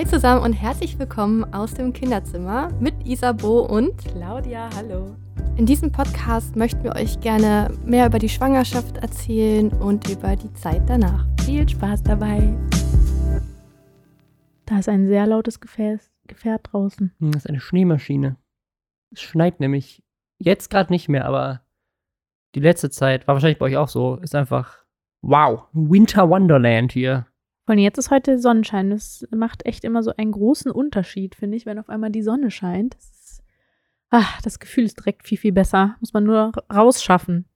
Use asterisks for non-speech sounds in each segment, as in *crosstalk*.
Hi zusammen und herzlich willkommen aus dem Kinderzimmer mit Isabo und Claudia, hallo. In diesem Podcast möchten wir euch gerne mehr über die Schwangerschaft erzählen und über die Zeit danach. Viel Spaß dabei. Da ist ein sehr lautes Gefäß, Gefährt draußen. Hm, Das ist eine Schneemaschine. Es schneit nämlich jetzt gerade nicht mehr, aber die letzte Zeit war wahrscheinlich bei euch auch so. Ist einfach wow, Winter Wonderland hier. Allem jetzt ist heute Sonnenschein. Das macht echt immer so einen großen Unterschied, finde ich, wenn auf einmal die Sonne scheint. Das, ist, ah, das Gefühl ist direkt viel, viel besser. Muss man nur rausschaffen.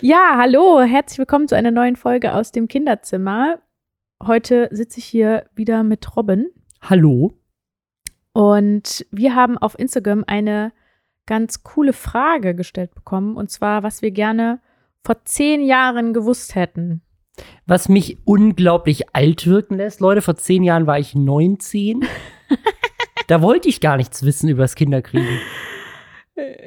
Ja, hallo, herzlich willkommen zu einer neuen Folge aus dem Kinderzimmer. Heute sitze ich hier wieder mit Robin Hallo? und wir haben auf Instagram eine ganz coole Frage gestellt bekommen und zwar, was wir gerne vor zehn Jahren gewusst hätten. Was mich unglaublich alt wirken lässt, Leute, vor zehn Jahren war ich 19. *laughs* da wollte ich gar nichts wissen über das Kinderkriegen.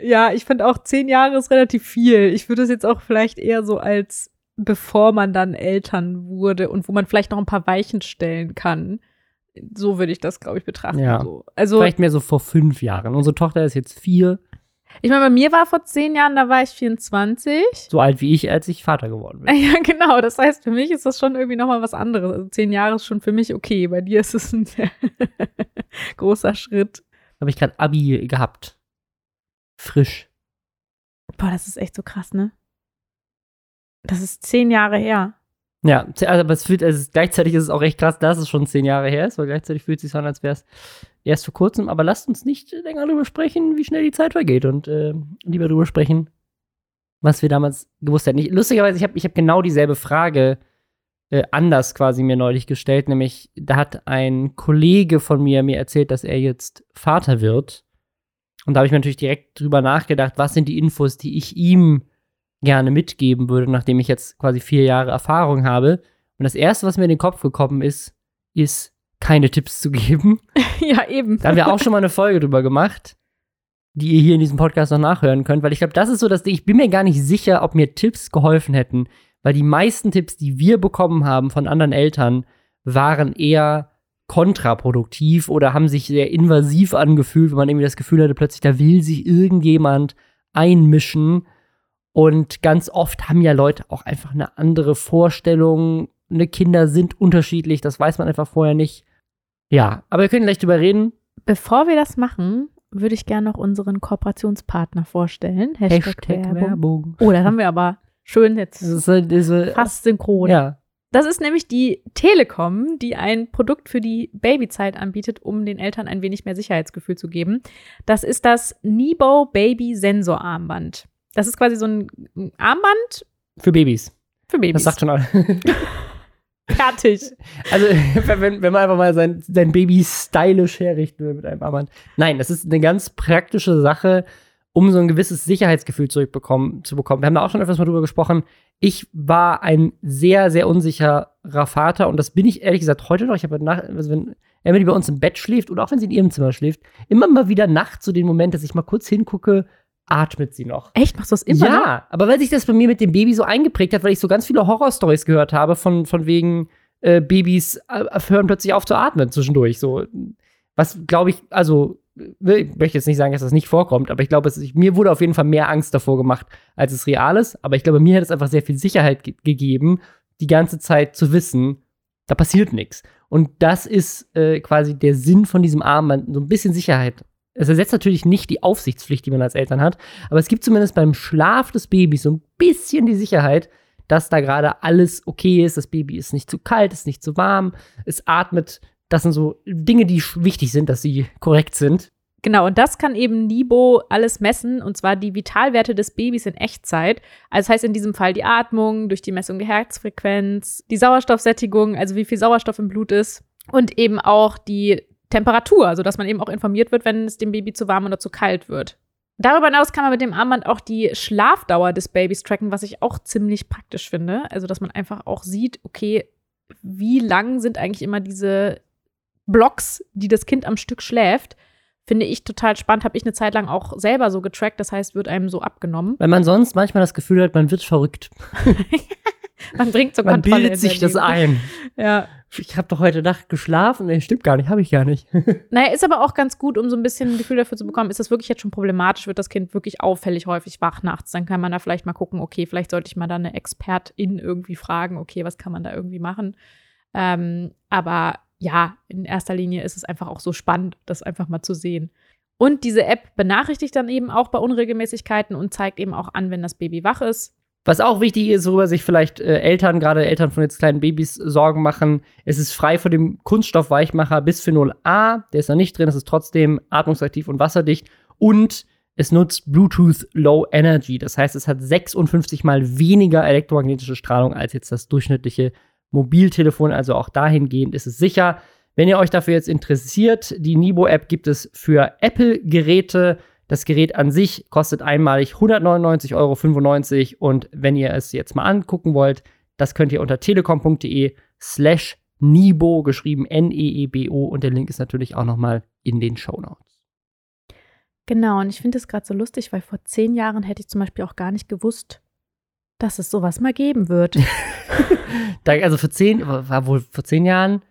Ja, ich finde auch zehn Jahre ist relativ viel. Ich würde es jetzt auch vielleicht eher so als bevor man dann Eltern wurde und wo man vielleicht noch ein paar Weichen stellen kann. So würde ich das, glaube ich, betrachten. Ja. So. Also, Vielleicht mehr so vor fünf Jahren. Unsere Tochter ist jetzt vier, ich meine, bei mir war vor zehn Jahren, da war ich 24. so alt wie ich, als ich Vater geworden bin. *laughs* Ja, genau. Das heißt, für mich ist das schon irgendwie nochmal was anderes. Also zehn Jahre ist schon für mich okay. Bei dir ist es ein *laughs* großer Schritt. Habe ich gerade Abi gehabt. Frisch. Boah, das ist echt so krass, ne? Das ist zehn Jahre her. Ja, also, aber es fühlt, also gleichzeitig ist es auch recht krass, dass es schon zehn Jahre her ist, weil gleichzeitig fühlt es sich so an, als wäre es erst vor kurzem. Aber lasst uns nicht länger darüber sprechen, wie schnell die Zeit vergeht und äh, lieber darüber sprechen, was wir damals gewusst hätten. Ich, lustigerweise, ich habe ich hab genau dieselbe Frage äh, anders quasi mir neulich gestellt, nämlich da hat ein Kollege von mir mir erzählt, dass er jetzt Vater wird. Und da habe ich mir natürlich direkt drüber nachgedacht, was sind die Infos, die ich ihm gerne mitgeben würde, nachdem ich jetzt quasi vier Jahre Erfahrung habe. Und das Erste, was mir in den Kopf gekommen ist, ist, keine Tipps zu geben. *laughs* ja, eben. Da haben wir auch schon mal eine Folge drüber gemacht, die ihr hier in diesem Podcast noch nachhören könnt, weil ich glaube, das ist so das Ding. Ich bin mir gar nicht sicher, ob mir Tipps geholfen hätten, weil die meisten Tipps, die wir bekommen haben von anderen Eltern, waren eher kontraproduktiv oder haben sich sehr invasiv angefühlt, wenn man irgendwie das Gefühl hatte, plötzlich da will sich irgendjemand einmischen. Und ganz oft haben ja Leute auch einfach eine andere Vorstellung. Ne, Kinder sind unterschiedlich, das weiß man einfach vorher nicht. Ja, aber wir können gleich drüber reden. Bevor wir das machen, würde ich gerne noch unseren Kooperationspartner vorstellen. Hashtag, Werbung. Werbung. Oh, das haben wir aber schön jetzt Das ist halt diese. fast synchron. Ja. Das ist nämlich die Telekom, die ein Produkt für die Babyzeit anbietet, um den Eltern ein wenig mehr Sicherheitsgefühl zu geben. Das ist das Nibo Baby Sensor Armband. Das ist quasi so ein Armband Für Babys. für Babys. Das sagt schon alle. *laughs* Fertig. Also, *laughs* wenn, wenn man einfach mal sein, sein Baby stylisch herrichten will mit einem Armband. Nein, das ist eine ganz praktische Sache, um so ein gewisses Sicherheitsgefühl zurückbekommen, zu bekommen. Wir haben da auch schon öfters mal drüber gesprochen. Ich war ein sehr, sehr unsicherer Vater und das bin ich ehrlich gesagt heute noch. Ich habe nach, also wenn Emily bei uns im Bett schläft oder auch wenn sie in ihrem Zimmer schläft, immer mal wieder nachts so den Moment, dass ich mal kurz hingucke, atmet sie noch. Echt? Machst du das immer ja, noch? aber weil sich das bei mir mit dem Baby so eingeprägt hat, weil ich so ganz viele Horrorstories gehört habe von, von wegen äh, Babys äh, hören plötzlich auf zu atmen zwischendurch. So, was glaube ich, also ich möchte jetzt nicht sagen, dass das nicht vorkommt, aber ich glaube, es, mir wurde auf jeden Fall mehr Angst davor gemacht, als es real ist. Aber ich glaube, mir hat es einfach sehr viel Sicherheit ge gegeben, die ganze Zeit zu wissen, da passiert nichts. Und das ist äh, quasi der Sinn von diesem Armband, so ein bisschen Sicherheit. Es ersetzt natürlich nicht die Aufsichtspflicht, die man als Eltern hat, aber es gibt zumindest beim Schlaf des Babys so ein bisschen die Sicherheit, dass da gerade alles okay ist. Das Baby ist nicht zu kalt, ist nicht zu warm, es atmet. Das sind so Dinge, die wichtig sind, dass sie korrekt sind. Genau, und das kann eben Nibo alles messen, und zwar die Vitalwerte des Babys in Echtzeit. Also das heißt in diesem Fall die Atmung, durch die Messung der Herzfrequenz, die Sauerstoffsättigung, also wie viel Sauerstoff im Blut ist, und eben auch die Temperatur, sodass man eben auch informiert wird, wenn es dem Baby zu warm oder zu kalt wird. Darüber hinaus kann man mit dem Armband auch die Schlafdauer des Babys tracken, was ich auch ziemlich praktisch finde. Also, dass man einfach auch sieht, okay, wie lang sind eigentlich immer diese Blocks, die das Kind am Stück schläft. Finde ich total spannend. Habe ich eine Zeit lang auch selber so getrackt. Das heißt, wird einem so abgenommen. Weil man sonst manchmal das Gefühl hat, man wird verrückt. *laughs* Man bringt so Man Kontrolle bildet sich das ein. Ja. Ich habe doch heute Nacht geschlafen. Nee, stimmt gar nicht, habe ich gar nicht. *laughs* Naja, ist aber auch ganz gut, um so ein bisschen ein Gefühl dafür zu bekommen, ist das wirklich jetzt schon problematisch, wird das Kind wirklich auffällig häufig wach nachts, dann kann man da vielleicht mal gucken, okay, vielleicht sollte ich mal da eine Expertin irgendwie fragen, okay, was kann man da irgendwie machen. Ähm, aber ja, in erster Linie ist es einfach auch so spannend, das einfach mal zu sehen. Und diese App benachrichtigt dann eben auch bei Unregelmäßigkeiten und zeigt eben auch an, wenn das Baby wach ist. Was auch wichtig ist, worüber sich vielleicht äh, Eltern, gerade Eltern von jetzt kleinen Babys, Sorgen machen, es ist frei von dem Kunststoffweichmacher Bisphenol A, der ist da nicht drin, es ist trotzdem atmungsaktiv und wasserdicht und es nutzt Bluetooth Low Energy. Das heißt, es hat 56 mal weniger elektromagnetische Strahlung als jetzt das durchschnittliche Mobiltelefon. Also auch dahingehend ist es sicher. Wenn ihr euch dafür jetzt interessiert, die Nibo-App gibt es für Apple-Geräte. Das Gerät an sich kostet einmalig 199,95 Euro. Und wenn ihr es jetzt mal angucken wollt, das könnt ihr unter telekom.de slash Nibo, geschrieben N-E-E-B-O. Und der Link ist natürlich auch noch mal in den Show Notes. Genau, und ich finde es gerade so lustig, weil vor zehn Jahren hätte ich zum Beispiel auch gar nicht gewusst, dass es sowas mal geben wird. *laughs* *laughs* also vor zehn, war wohl vor zehn Jahren,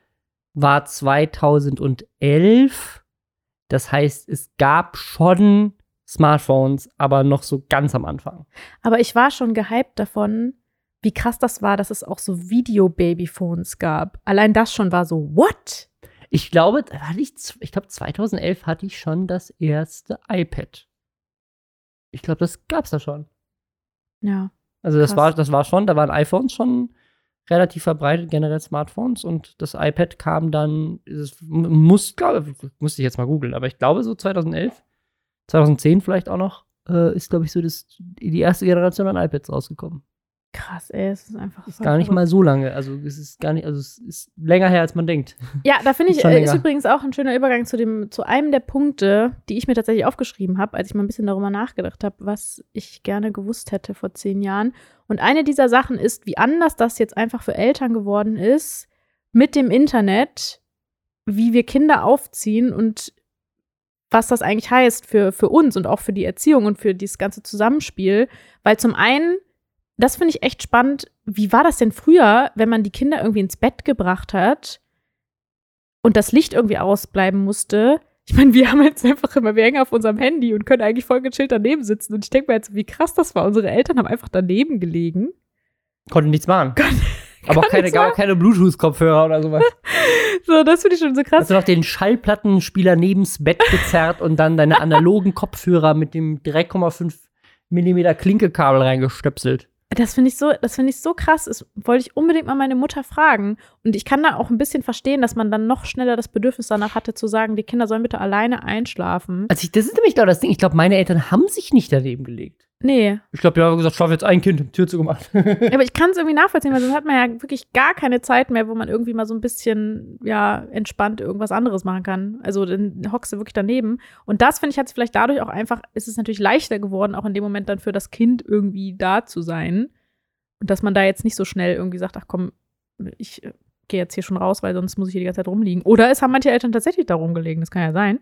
war 2011. Das heißt, es gab schon Smartphones, aber noch so ganz am Anfang. Aber ich war schon gehypt davon, wie krass das war, dass es auch so Video-Babyphones gab. Allein das schon war so, what? Ich glaube, ich, ich glaube 2011 hatte ich schon das erste iPad. Ich glaube, das gab es da schon. Ja. Also das war, das war schon, da waren iPhones schon relativ verbreitet, generell Smartphones und das iPad kam dann, es muss, glaube musste ich jetzt mal googeln, aber ich glaube so 2011, 2010 vielleicht auch noch, äh, ist glaube ich so das, die erste Generation an iPads rausgekommen. Krass, ey, es ist einfach. Ist gar nicht mal so lange. Also es ist gar nicht, also es ist länger her, als man denkt. Ja, da finde ich, äh, ist übrigens auch ein schöner Übergang zu dem, zu einem der Punkte, die ich mir tatsächlich aufgeschrieben habe, als ich mal ein bisschen darüber nachgedacht habe, was ich gerne gewusst hätte vor zehn Jahren. Und eine dieser Sachen ist, wie anders das jetzt einfach für Eltern geworden ist mit dem Internet, wie wir Kinder aufziehen und was das eigentlich heißt für, für uns und auch für die Erziehung und für dieses ganze Zusammenspiel. Weil zum einen das finde ich echt spannend. Wie war das denn früher, wenn man die Kinder irgendwie ins Bett gebracht hat und das Licht irgendwie ausbleiben musste? Ich meine, wir *laughs* haben jetzt einfach immer, wir hängen auf unserem Handy und können eigentlich voll gechillt daneben sitzen. Und ich denke mir jetzt, wie krass das war. Unsere Eltern haben einfach daneben gelegen. Konnten nichts machen. Kon *laughs* aber auch keine, gar keine Bluetooth-Kopfhörer oder sowas. *laughs* so, das finde ich schon so krass. Hast du noch den Schallplattenspieler nebens Bett gezerrt und dann deine analogen Kopfhörer mit dem 3,5 Millimeter Klinkekabel reingestöpselt? Das finde ich so, das finde ich so krass. Das wollte ich unbedingt mal meine Mutter fragen. Und ich kann da auch ein bisschen verstehen, dass man dann noch schneller das Bedürfnis danach hatte, zu sagen, die Kinder sollen bitte alleine einschlafen. Also ich, das ist nämlich genau das Ding. Ich glaube, meine Eltern haben sich nicht daneben gelegt. Nee. Ich glaube, die haben gesagt, schlaf jetzt ein Kind, Tür zugemacht. aber *laughs* ich kann es irgendwie nachvollziehen, weil sonst hat man ja wirklich gar keine Zeit mehr, wo man irgendwie mal so ein bisschen, ja, entspannt irgendwas anderes machen kann. Also dann hockst du wirklich daneben. Und das, finde ich, hat es vielleicht dadurch auch einfach, ist es natürlich leichter geworden, auch in dem Moment dann für das Kind irgendwie da zu sein. Und dass man da jetzt nicht so schnell irgendwie sagt, ach komm, ich gehe jetzt hier schon raus, weil sonst muss ich hier die ganze Zeit rumliegen. Oder es haben manche Eltern tatsächlich da rumgelegen, das kann ja sein.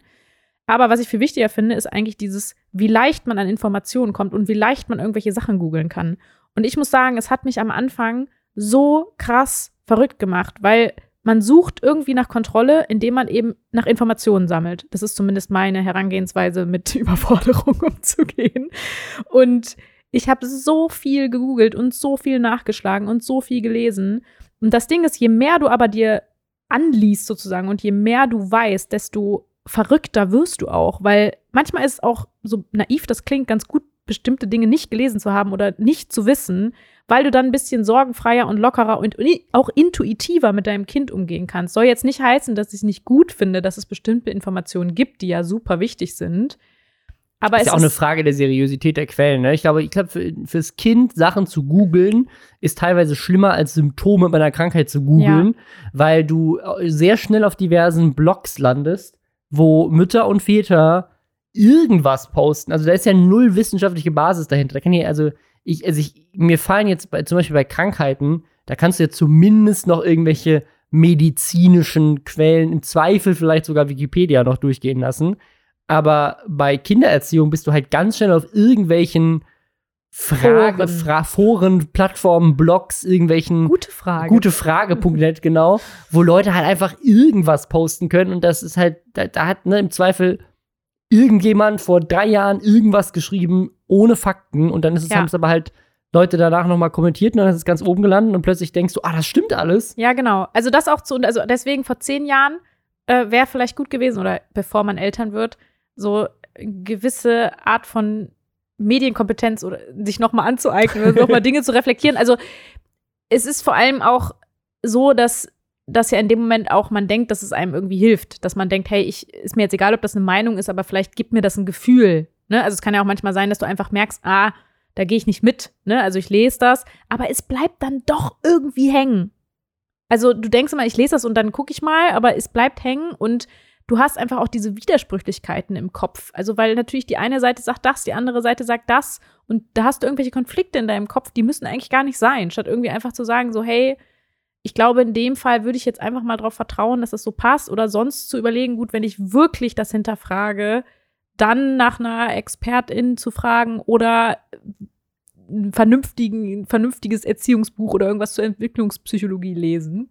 Aber was ich viel wichtiger finde, ist eigentlich dieses, wie leicht man an Informationen kommt und wie leicht man irgendwelche Sachen googeln kann. Und ich muss sagen, es hat mich am Anfang so krass verrückt gemacht, weil man sucht irgendwie nach Kontrolle, indem man eben nach Informationen sammelt. Das ist zumindest meine Herangehensweise, mit *laughs* Überforderung umzugehen. Und ich habe so viel gegoogelt und so viel nachgeschlagen und so viel gelesen. Und das Ding ist, je mehr du aber dir anliest sozusagen und je mehr du weißt, desto verrückter wirst du auch, weil manchmal ist es auch so naiv, das klingt ganz gut, bestimmte Dinge nicht gelesen zu haben oder nicht zu wissen, weil du dann ein bisschen sorgenfreier und lockerer und auch intuitiver mit deinem Kind umgehen kannst. Soll jetzt nicht heißen, dass ich es nicht gut finde, dass es bestimmte Informationen gibt, die ja super wichtig sind. Aber ist es ja auch eine Frage der Seriosität der Quellen. Ne? Ich glaube, ich glaube, für, fürs Kind Sachen zu googeln ist teilweise schlimmer als Symptome meiner Krankheit zu googeln, ja. weil du sehr schnell auf diversen Blogs landest wo Mütter und Väter irgendwas posten. Also da ist ja null wissenschaftliche Basis dahinter. Da kann ich, also, ich, also ich, mir fallen jetzt bei, zum Beispiel bei Krankheiten, da kannst du ja zumindest noch irgendwelche medizinischen Quellen, im Zweifel vielleicht sogar Wikipedia noch durchgehen lassen. Aber bei Kindererziehung bist du halt ganz schnell auf irgendwelchen Frage, Foren. Fra Foren, Plattformen, Blogs, irgendwelchen Gute Frage. gutefrage.net, genau, wo Leute halt einfach irgendwas posten können und das ist halt, da, da hat ne, im Zweifel irgendjemand vor drei Jahren irgendwas geschrieben ohne Fakten und dann ist es, Ja. haben es aber halt Leute danach nochmal kommentiert und dann ist es ganz oben gelandet und plötzlich denkst du, ah, das stimmt alles. Ja, genau. Also das auch zu, also deswegen vor zehn Jahren äh, wäre vielleicht gut gewesen, oder bevor man Eltern wird, so gewisse Art von Medienkompetenz oder sich nochmal anzueignen oder nochmal *laughs* Dinge zu reflektieren. Also es ist vor allem auch so, dass dass ja in dem Moment auch man denkt, dass es einem irgendwie hilft, dass man denkt, hey, ich ist mir jetzt egal, ob das eine Meinung ist, aber vielleicht gibt mir das ein Gefühl. Ne? Also es kann ja auch manchmal sein, dass du einfach merkst, ah, da gehe ich nicht mit. Ne? Also ich lese das, aber es bleibt dann doch irgendwie hängen. Also du denkst immer, ich lese das und dann gucke ich mal, aber es bleibt hängen und du hast einfach auch diese Widersprüchlichkeiten im Kopf. Also weil natürlich die eine Seite sagt das, die andere Seite sagt das. Und da hast du irgendwelche Konflikte in deinem Kopf, die müssen eigentlich gar nicht sein, statt irgendwie einfach zu sagen so, hey, ich glaube, in dem Fall würde ich jetzt einfach mal darauf vertrauen, dass das so passt. Oder sonst zu überlegen, gut, wenn ich wirklich das hinterfrage, dann nach einer Expertin zu fragen oder ein, vernünftigen, vernünftiges Erziehungsbuch oder irgendwas zur Entwicklungspsychologie lesen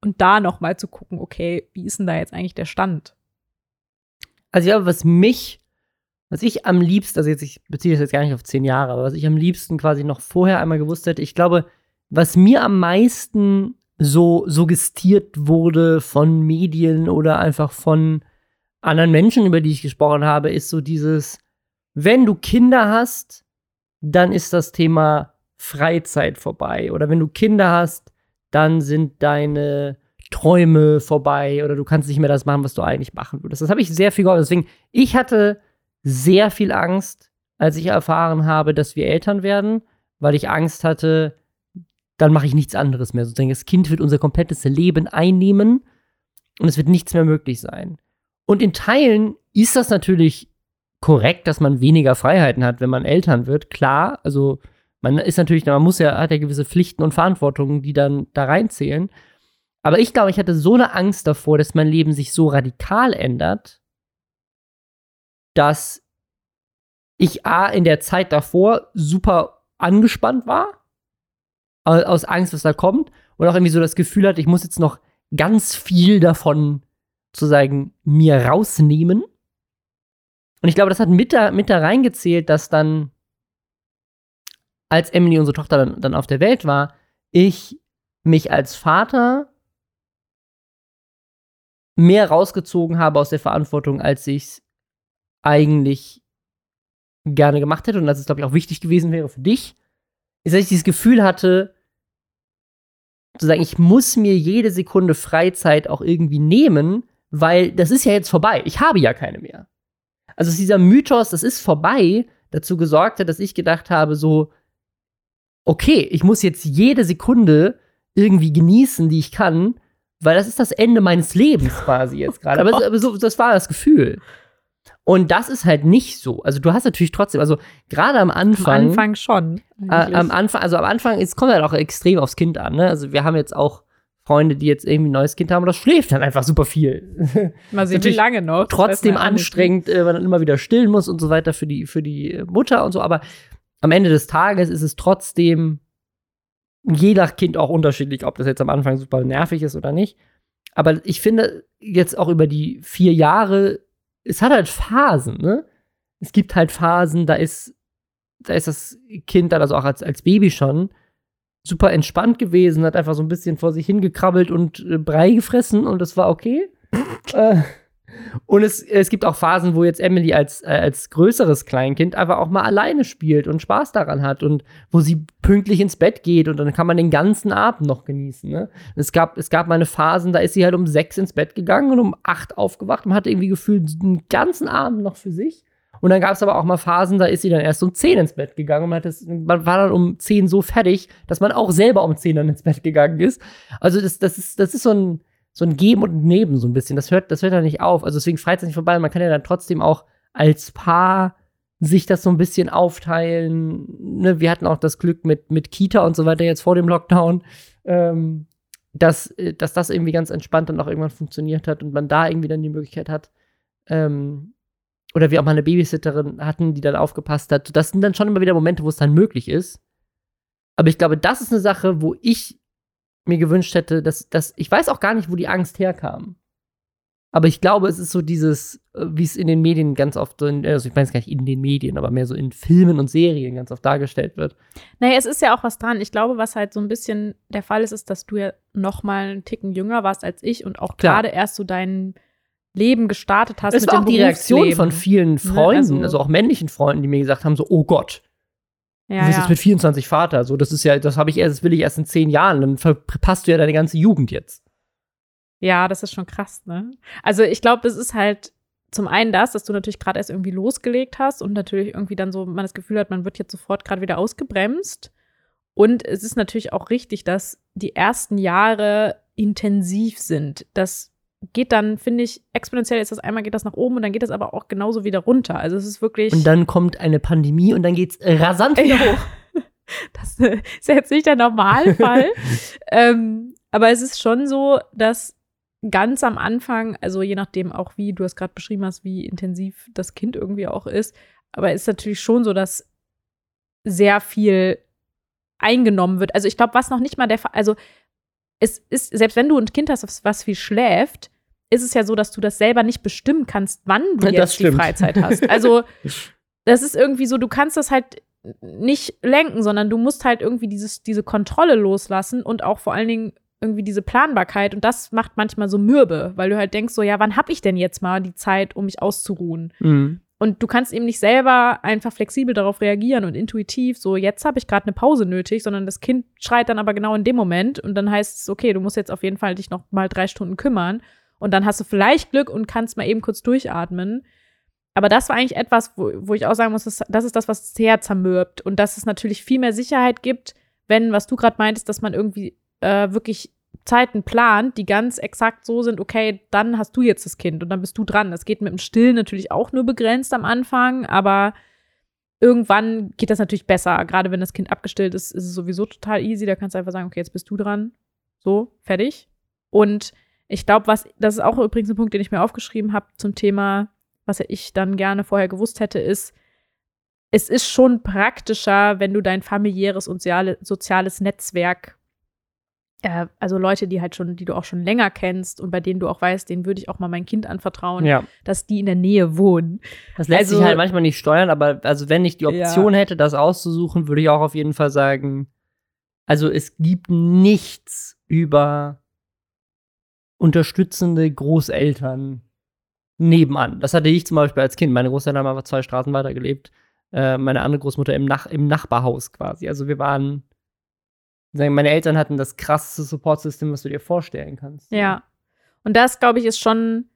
und da noch mal zu gucken, okay, wie ist denn da jetzt eigentlich der Stand? Also glaube, was mich, was ich am liebsten, also jetzt, ich beziehe das jetzt gar nicht auf zehn Jahre, aber was ich am liebsten quasi noch vorher einmal gewusst hätte, ich glaube, was mir am meisten so suggestiert wurde von Medien oder einfach von anderen Menschen, über die ich gesprochen habe, ist so dieses, wenn du Kinder hast, dann ist das Thema Freizeit vorbei. Oder wenn du Kinder hast, dann sind deine Träume vorbei oder du kannst nicht mehr das machen, was du eigentlich machen würdest. Das habe ich sehr viel gehört. Deswegen, ich hatte sehr viel Angst, als ich erfahren habe, dass wir Eltern werden, weil ich Angst hatte, dann mache ich nichts anderes mehr. Sozusagen, das Kind wird unser komplettes Leben einnehmen und es wird nichts mehr möglich sein. Und in Teilen ist das natürlich korrekt, dass man weniger Freiheiten hat, wenn man Eltern wird. Klar, also man ist natürlich, man muss ja, hat ja gewisse Pflichten und Verantwortungen, die dann da reinzählen. Aber ich glaube, ich hatte so eine Angst davor, dass mein Leben sich so radikal ändert, dass ich A in der Zeit davor super angespannt war, au- aus Angst, was da kommt, und auch irgendwie so das Gefühl hatte, ich muss jetzt noch ganz viel davon sozusagen mir rausnehmen. Und ich glaube, das hat mit da, mit da reingezählt, dass dann, als Emily, unsere Tochter, dann, dann auf der Welt war, ich mich als Vater mehr rausgezogen habe aus der Verantwortung, als ich es eigentlich gerne gemacht hätte. Und dass es, glaube ich, auch wichtig gewesen wäre für dich, ist, dass ich dieses Gefühl hatte, zu sagen, ich muss mir jede Sekunde Freizeit auch irgendwie nehmen, weil das ist ja jetzt vorbei. Ich habe ja keine mehr. Also dieser Mythos, das ist vorbei, dazu gesorgt hat, dass ich gedacht habe, so, okay, ich muss jetzt jede Sekunde irgendwie genießen, die ich kann, weil das ist das Ende meines Lebens quasi *laughs* jetzt gerade. aber, aber so, das war das Gefühl. Und das ist halt nicht so. Also du hast natürlich trotzdem, also gerade am Am Anfang, Anfang schon. äh, am Anfang, also am Anfang, es kommt halt auch extrem aufs Kind an. Ne? Also wir haben jetzt auch Freunde, die jetzt irgendwie ein neues Kind haben und das schläft dann einfach super viel. *laughs* Mal sehen, wie lange noch. Trotzdem anstrengend, äh, weil man dann immer wieder stillen muss und so weiter für die, für die Mutter und so. Aber am Ende des Tages ist es trotzdem je nach Kind auch unterschiedlich, ob das jetzt am Anfang super nervig ist oder nicht. Aber ich finde jetzt auch über die vier Jahre, es hat halt Phasen, ne? Es gibt halt Phasen, da ist, da ist das Kind dann, also auch als, als Baby schon, super entspannt gewesen, hat einfach so ein bisschen vor sich hingekrabbelt und äh, Brei gefressen und das war okay. *laughs* äh, und es, es gibt auch Phasen, wo jetzt Emily als, äh, als größeres Kleinkind einfach auch mal alleine spielt und Spaß daran hat und wo sie pünktlich ins Bett geht und dann kann man den ganzen Abend noch genießen. Ne? Es, gab, es gab mal eine Phasen, da ist sie halt um sechs ins Bett gegangen und um acht aufgewacht und hatte irgendwie gefühlt den ganzen Abend noch für sich. Und dann gab es aber auch mal Phasen, da ist sie dann erst um 10 ins Bett gegangen und man, das, man war dann um 10 so fertig, dass man auch selber um 10 dann ins Bett gegangen ist. Also das, das, ist, das ist so ein, so ein Geben und Neben so ein bisschen. Das hört, das hört ja nicht auf. Also deswegen Freizeit nicht vorbei. Man kann ja dann trotzdem auch als Paar sich das so ein bisschen aufteilen. Ne, wir hatten auch das Glück mit, mit Kita und so weiter jetzt vor dem Lockdown, ähm, dass, äh, dass das irgendwie ganz entspannt dann auch irgendwann funktioniert hat und man da irgendwie dann die Möglichkeit hat, ähm, oder wir auch mal eine Babysitterin hatten, die dann aufgepasst hat. Das sind dann schon immer wieder Momente, wo es dann möglich ist. Aber ich glaube, das ist eine Sache, wo ich mir gewünscht hätte, dass, dass ich weiß auch gar nicht, wo die Angst herkam. Aber ich glaube, es ist so dieses, äh, wie es in den Medien ganz oft, also ich meine es gar nicht in den Medien, aber mehr so in Filmen und Serien ganz oft dargestellt wird. Naja, es ist ja auch was dran. Ich glaube, was halt so ein bisschen der Fall ist, ist, dass du ja noch mal einen Ticken jünger warst als ich und auch gerade erst so dein Leben gestartet hast. Es mit war auch die Reaktion von vielen Ne, Freunden, also- also, auch männlichen Freunden, die mir gesagt haben: so, oh Gott, Ja, du bist ja. jetzt mit 24 Vater. So, das ist ja, das habe ich erst, das will ich erst in zehn Jahren. Dann verpasst du ja deine ganze Jugend jetzt. Ja, das ist schon krass, ne? Also ich glaube, es ist halt zum einen das, dass du natürlich gerade erst irgendwie losgelegt hast und natürlich irgendwie dann so man das Gefühl hat, man wird jetzt sofort gerade wieder ausgebremst. Und es ist natürlich auch richtig, dass die ersten Jahre intensiv sind. Das geht dann, finde ich, exponentiell ist das einmal geht das nach oben und dann geht das aber auch genauso wieder runter. Also es ist wirklich. Und dann kommt eine Pandemie und dann geht's rasant wieder Ja. hoch. *laughs* Das äh, ist jetzt nicht der Normalfall. *laughs* ähm, aber es ist schon so, dass ganz am Anfang, also je nachdem auch wie du es gerade beschrieben hast, wie intensiv das Kind irgendwie auch ist, aber es ist natürlich schon so, dass sehr viel eingenommen wird. Also ich glaube, was noch nicht mal der Fall, also es ist, selbst wenn du ein Kind hast, was- viel schläft, ist es ja so, dass du das selber nicht bestimmen kannst, wann du Das jetzt die. Freizeit *laughs* hast. Also das ist irgendwie so, du kannst das halt nicht lenken, sondern du musst halt irgendwie dieses, diese Kontrolle loslassen und auch vor allen Dingen irgendwie diese Planbarkeit. Und das macht manchmal so mürbe, weil du halt denkst so, ja, wann habe ich denn jetzt mal die Zeit, um mich auszuruhen? Mhm. Und du kannst eben nicht selber einfach flexibel darauf reagieren und intuitiv so, jetzt habe ich gerade eine Pause nötig, sondern das Kind schreit dann aber genau in dem Moment und dann heißt es, okay, du musst jetzt auf jeden Fall dich noch mal drei Stunden kümmern und dann hast du vielleicht Glück und kannst mal eben kurz durchatmen. Aber das war eigentlich etwas, wo, wo ich auch sagen muss, das, das ist das, was sehr zermürbt und dass es natürlich viel mehr Sicherheit gibt, wenn, was du gerade meintest, dass man irgendwie äh, wirklich Zeiten plant, die ganz exakt so sind, okay, dann hast du jetzt das Kind und dann bist du dran. Das geht mit dem Stillen natürlich auch nur begrenzt am Anfang, aber irgendwann geht das natürlich besser. Gerade wenn das Kind abgestillt ist, ist es sowieso total easy. Da kannst du einfach sagen, okay, jetzt bist du dran. So, fertig. Und ich glaube, was, das ist auch übrigens ein Punkt, den ich mir aufgeschrieben habe zum Thema, was ich dann gerne vorher gewusst hätte, ist, es ist schon praktischer, wenn du dein familiäres und soziale, soziales Netzwerk, äh, also Leute, die halt schon, die du auch schon länger kennst und bei denen du auch weißt, denen würde ich auch mal mein Kind anvertrauen, Ja. dass die in der Nähe wohnen. Das lässt Also- sich halt manchmal nicht steuern, aber also wenn ich die Option hätte, das auszusuchen, würde ich auch auf jeden Fall sagen, also es gibt nichts über unterstützende Großeltern nebenan. Das hatte ich zum Beispiel als Kind. Meine Großeltern haben einfach zwei Straßen weiter gelebt. Äh, meine andere Großmutter im, Nach im Nachbarhaus quasi. Also wir waren, meine Eltern hatten das krasseste Support-System, was du dir vorstellen kannst. Ja. Und das, glaube ich, ist schon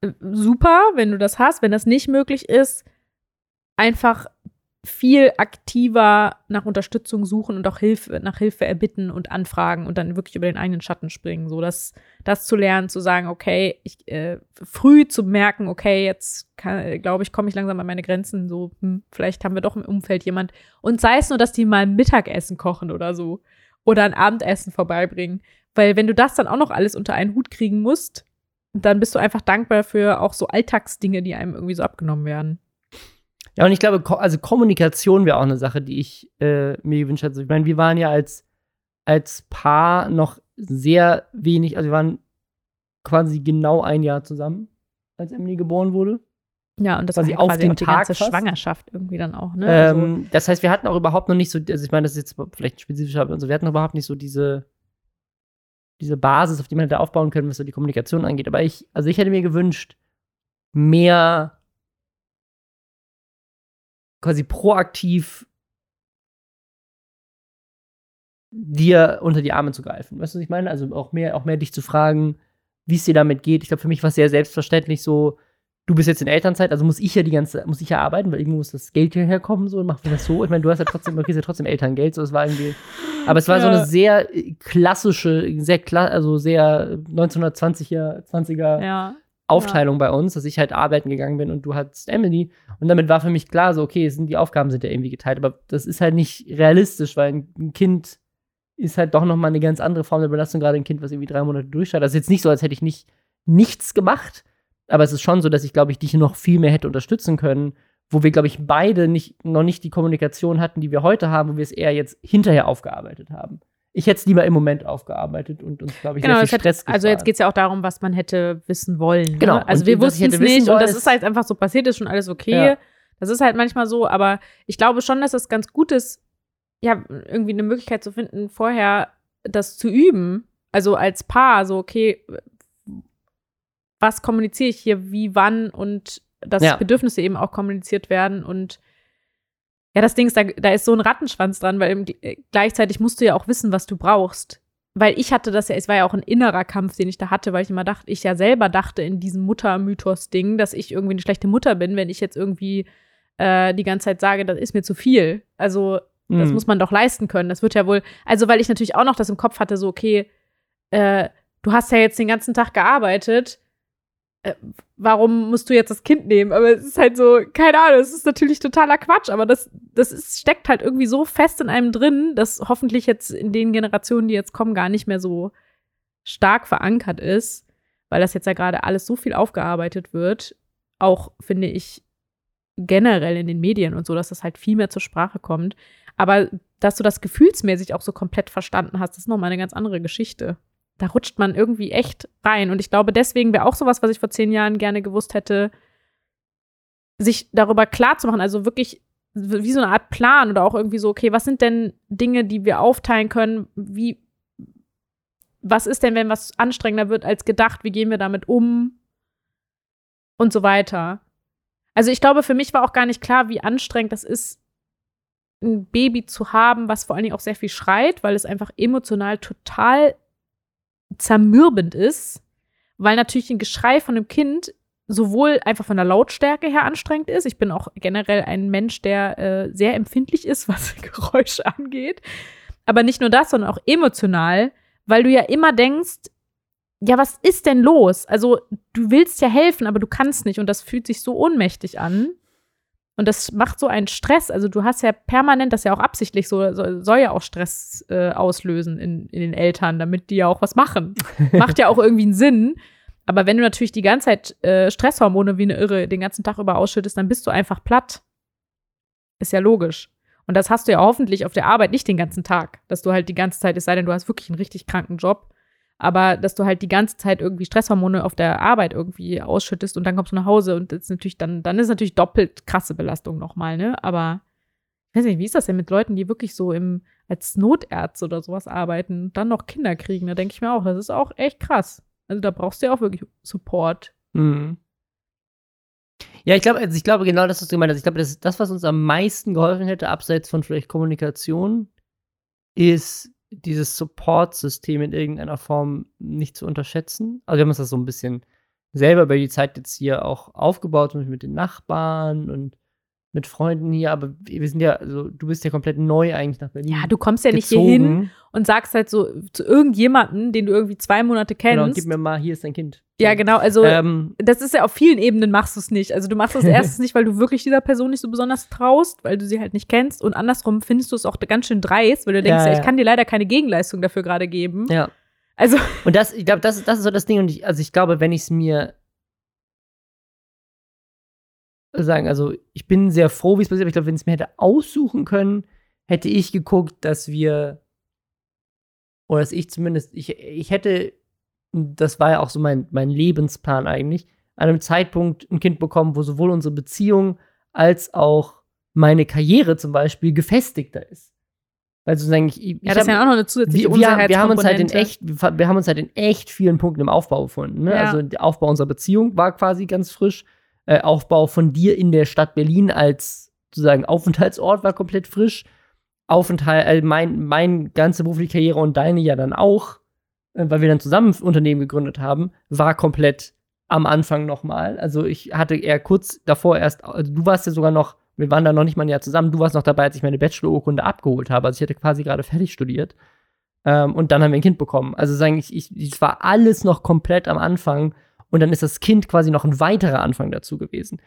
äh, super, wenn du das hast. Wenn das nicht möglich ist, einfach viel aktiver nach Unterstützung suchen und auch Hilfe, nach Hilfe erbitten und anfragen und dann wirklich über den eigenen Schatten springen. So, das, das zu lernen, zu sagen, okay, ich, äh, früh zu merken, okay, jetzt glaube ich, komme ich langsam an meine Grenzen. So, hm, vielleicht haben wir doch im Umfeld jemand. Und sei es nur, dass die mal ein Mittagessen kochen oder so. Oder ein Abendessen vorbeibringen. Weil wenn du das dann auch noch alles unter einen Hut kriegen musst, dann bist du einfach dankbar für auch so Alltagsdinge, die einem irgendwie so abgenommen werden. Ja, und ich glaube, also Kommunikation wäre auch eine Sache, die ich äh, mir gewünscht hätte. Ich meine, wir waren ja als, als Paar noch sehr wenig, also wir waren quasi genau ein Jahr zusammen, als Emily geboren wurde. Ja, und das Quasi war ja auf quasi den auch die Tag ganze fast. Schwangerschaft irgendwie dann auch, ne? Also, Ähm, das heißt, wir hatten auch überhaupt noch nicht so, also ich meine, das ist jetzt vielleicht spezifisch, aber also wir hatten überhaupt nicht so diese, diese Basis, auf die man hätte aufbauen können, was so die Kommunikation angeht. Aber ich, also ich hätte mir gewünscht, mehr quasi proaktiv dir unter die Arme zu greifen. Weißt du, was ich meine? Also auch mehr, auch mehr dich zu fragen, wie es dir damit geht. Ich glaube, für mich war es sehr selbstverständlich so, du bist jetzt in Elternzeit, also muss ich ja die ganze, muss ich ja arbeiten, weil irgendwo muss das Geld hierher kommen, so, und machen wir das so. Ich meine, du hast ja trotzdem, du kriegst ja trotzdem Elterngeld, so, es war irgendwie, aber es war so Ja. eine sehr äh, klassische, sehr kla also sehr 1920er, 20er ja. Aufteilung bei uns, dass ich halt arbeiten gegangen bin und du hattest Emily. Und damit war für mich klar, so, okay, sind, die Aufgaben sind ja irgendwie geteilt, aber das ist halt nicht realistisch, weil ein ein Kind ist halt doch nochmal eine ganz andere Form der Belastung, gerade ein Kind, was irgendwie drei Monate durchschaut. Das ist jetzt nicht so, als hätte ich nicht nichts gemacht, Aber es ist schon so, dass ich, glaube ich, dich noch viel mehr hätte unterstützen können, wo wir, glaube ich, beide nicht, noch nicht die Kommunikation hatten, die wir heute haben, wo wir es eher jetzt hinterher aufgearbeitet haben. Ich hätte es lieber im Moment aufgearbeitet und uns, glaube ich, Genau, sehr viel hat, Stress also jetzt geht es ja auch darum, was man hätte wissen wollen. Genau, Ne? Also und wir wussten es nicht und das ist- halt einfach so passiert, ist schon alles okay. Ja. Das ist halt manchmal so, aber ich glaube schon, dass es ganz gut ist, ja, irgendwie eine Möglichkeit zu finden, vorher das zu üben. Also als Paar, so, okay, was kommuniziere ich hier, wie, wann und dass Ja. Bedürfnisse eben auch kommuniziert werden und ja, das Ding ist, da, da ist so ein Rattenschwanz dran, weil im, äh, gleichzeitig musst du ja auch wissen, was du brauchst. Weil ich hatte das ja, es war ja auch ein innerer Kampf, den ich da hatte, weil ich immer dachte, ich ja selber dachte in diesem Muttermythos-Ding, dass ich irgendwie eine schlechte Mutter bin, wenn ich jetzt irgendwie äh, die ganze Zeit sage, das ist mir zu viel. Also, das Mhm. muss man doch leisten können. Das wird ja wohl, also weil ich natürlich auch noch das im Kopf hatte, so, okay, äh, du hast ja jetzt den ganzen Tag gearbeitet, warum musst du jetzt das Kind nehmen? Aber es ist halt so, keine Ahnung, es ist natürlich totaler Quatsch, aber das, das ist, steckt halt irgendwie so fest in einem drin, dass hoffentlich jetzt in den Generationen, die jetzt kommen, gar nicht mehr so stark verankert ist, weil das jetzt ja gerade alles so viel aufgearbeitet wird. Auch, finde ich, generell in den Medien und so, dass das halt viel mehr zur Sprache kommt. Aber dass du das gefühlsmäßig auch so komplett verstanden hast, ist nochmal eine ganz andere Geschichte. Da rutscht man irgendwie echt rein. Und ich glaube, deswegen wäre auch sowas, was ich vor zehn Jahren gerne gewusst hätte, sich darüber klar zu machen, also wirklich wie so eine Art Plan oder auch irgendwie so, okay, was sind denn Dinge, die wir aufteilen können? Wie, was ist denn, wenn was anstrengender wird als gedacht? Wie gehen wir damit um? Und so weiter. Also ich glaube, für mich war auch gar nicht klar, wie anstrengend das ist, ein Baby zu haben, was vor allen Dingen auch sehr viel schreit, weil es einfach emotional total zermürbend ist, weil natürlich ein Geschrei von einem Kind sowohl einfach von der Lautstärke her anstrengend ist. Ich bin auch generell ein Mensch, der äh, sehr empfindlich ist, *laughs* was Geräusche angeht. Aber nicht nur das, sondern auch emotional, weil du ja immer denkst, ja, was ist denn los? Also, du willst ja helfen, aber du kannst nicht und das fühlt sich so ohnmächtig an. Und das macht so einen Stress. Also, du hast ja permanent, das ja auch absichtlich so, soll, soll ja auch Stress äh, auslösen in, in den Eltern, damit die ja auch was machen. *laughs* Macht ja auch irgendwie einen Sinn. Aber wenn du natürlich die ganze Zeit äh, Stresshormone wie eine Irre den ganzen Tag über ausschüttest, dann bist du einfach platt. Ist ja logisch. Und das hast du ja hoffentlich auf der Arbeit nicht den ganzen Tag, dass du halt die ganze Zeit, es sei denn, du hast wirklich einen richtig kranken Job, aber dass du halt die ganze Zeit irgendwie Stresshormone auf der Arbeit irgendwie ausschüttest und dann kommst du nach Hause und das natürlich dann, dann ist natürlich doppelt krasse Belastung nochmal, ne? Aber ich weiß nicht, wie ist das denn mit Leuten, die wirklich so im, als Notärzte oder sowas arbeiten und dann noch Kinder kriegen? Da denke ich mir auch, das ist auch echt krass. Also da brauchst du ja auch wirklich Support. Mhm. Ja, ich glaube, also ich glaube genau das, was du gemeint hast. Ich glaube, das, das, was uns am meisten geholfen hätte, abseits von vielleicht Kommunikation, ist dieses Support-System in irgendeiner Form nicht zu unterschätzen. Also wir haben uns das so ein bisschen selber über die Zeit jetzt hier auch aufgebaut, mit den Nachbarn und mit Freunden hier, aber wir sind ja, also du bist ja komplett neu eigentlich nach Berlin. Ja, du kommst ja nicht hier hin und sagst halt so zu irgendjemanden, den du irgendwie zwei Monate kennst. Genau, gib mir mal, hier ist dein Kind. ja, genau. Also Ähm, das ist ja auf vielen Ebenen machst du es nicht. Also du machst es *laughs* erstens nicht, weil du wirklich dieser Person nicht so besonders traust, weil du sie halt nicht kennst. Und andersrum findest du es auch ganz schön dreist, weil du denkst, Ja, ja, ja. ich kann dir leider keine Gegenleistung dafür gerade geben. ja. Also Und das, ich glaube, das, das ist so das Ding. Und ich, also ich glaube, wenn ich es mir sagen, also ich bin sehr froh, wie es passiert, aber ich glaube, wenn es mir hätte aussuchen können, hätte ich geguckt, dass wir, oder dass ich zumindest, ich, ich hätte, das war ja auch so mein, mein Lebensplan eigentlich, an einem Zeitpunkt ein Kind bekommen, wo sowohl unsere Beziehung als auch meine Karriere zum Beispiel gefestigter ist. Weil sozusagen, ich, ich ja, das ist ja auch noch eine zusätzliche wir, wir, haben- wir haben uns halt in echt, wir haben uns halt in echt vielen Punkten im Aufbau gefunden. Ne? Ja. Also der Aufbau unserer Beziehung war quasi ganz frisch. Äh, Aufbau von dir in der Stadt Berlin als sozusagen Aufenthaltsort war komplett frisch. Aufenthalt, äh, mein, mein ganze berufliche Karriere und deine ja dann auch, äh, weil wir dann zusammen Unternehmen gegründet haben, war komplett am Anfang nochmal. Also ich hatte eher kurz davor erst, also du warst ja sogar noch, wir waren da noch nicht mal ein Jahr zusammen, du warst noch dabei, als ich meine Bachelor-Urkunde abgeholt habe. Also ich hatte quasi gerade fertig studiert. Ähm, und dann haben wir ein Kind bekommen. Also sagen, ich, ich, es war alles noch komplett am Anfang und dann ist das Kind quasi noch ein weiterer Anfang dazu gewesen.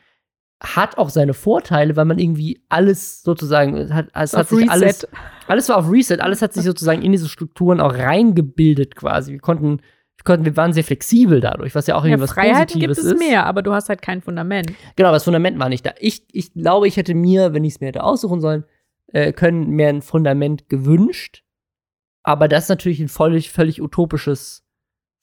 Hat auch seine Vorteile, weil man irgendwie alles sozusagen, es hat, es hat sich Reset. alles, alles war auf Reset, alles hat sich sozusagen in diese Strukturen auch reingebildet quasi. Wir konnten, wir konnten, wir waren sehr flexibel dadurch, was ja auch Ja, irgendwie was Freiheiten gibt Positives es ist. mehr, aber du hast halt kein Fundament. Genau, das Fundament war nicht da. Ich, ich glaube, ich hätte mir, wenn ich es mir hätte aussuchen sollen, äh, können, mehr ein Fundament gewünscht. Aber das ist natürlich ein völlig, völlig utopisches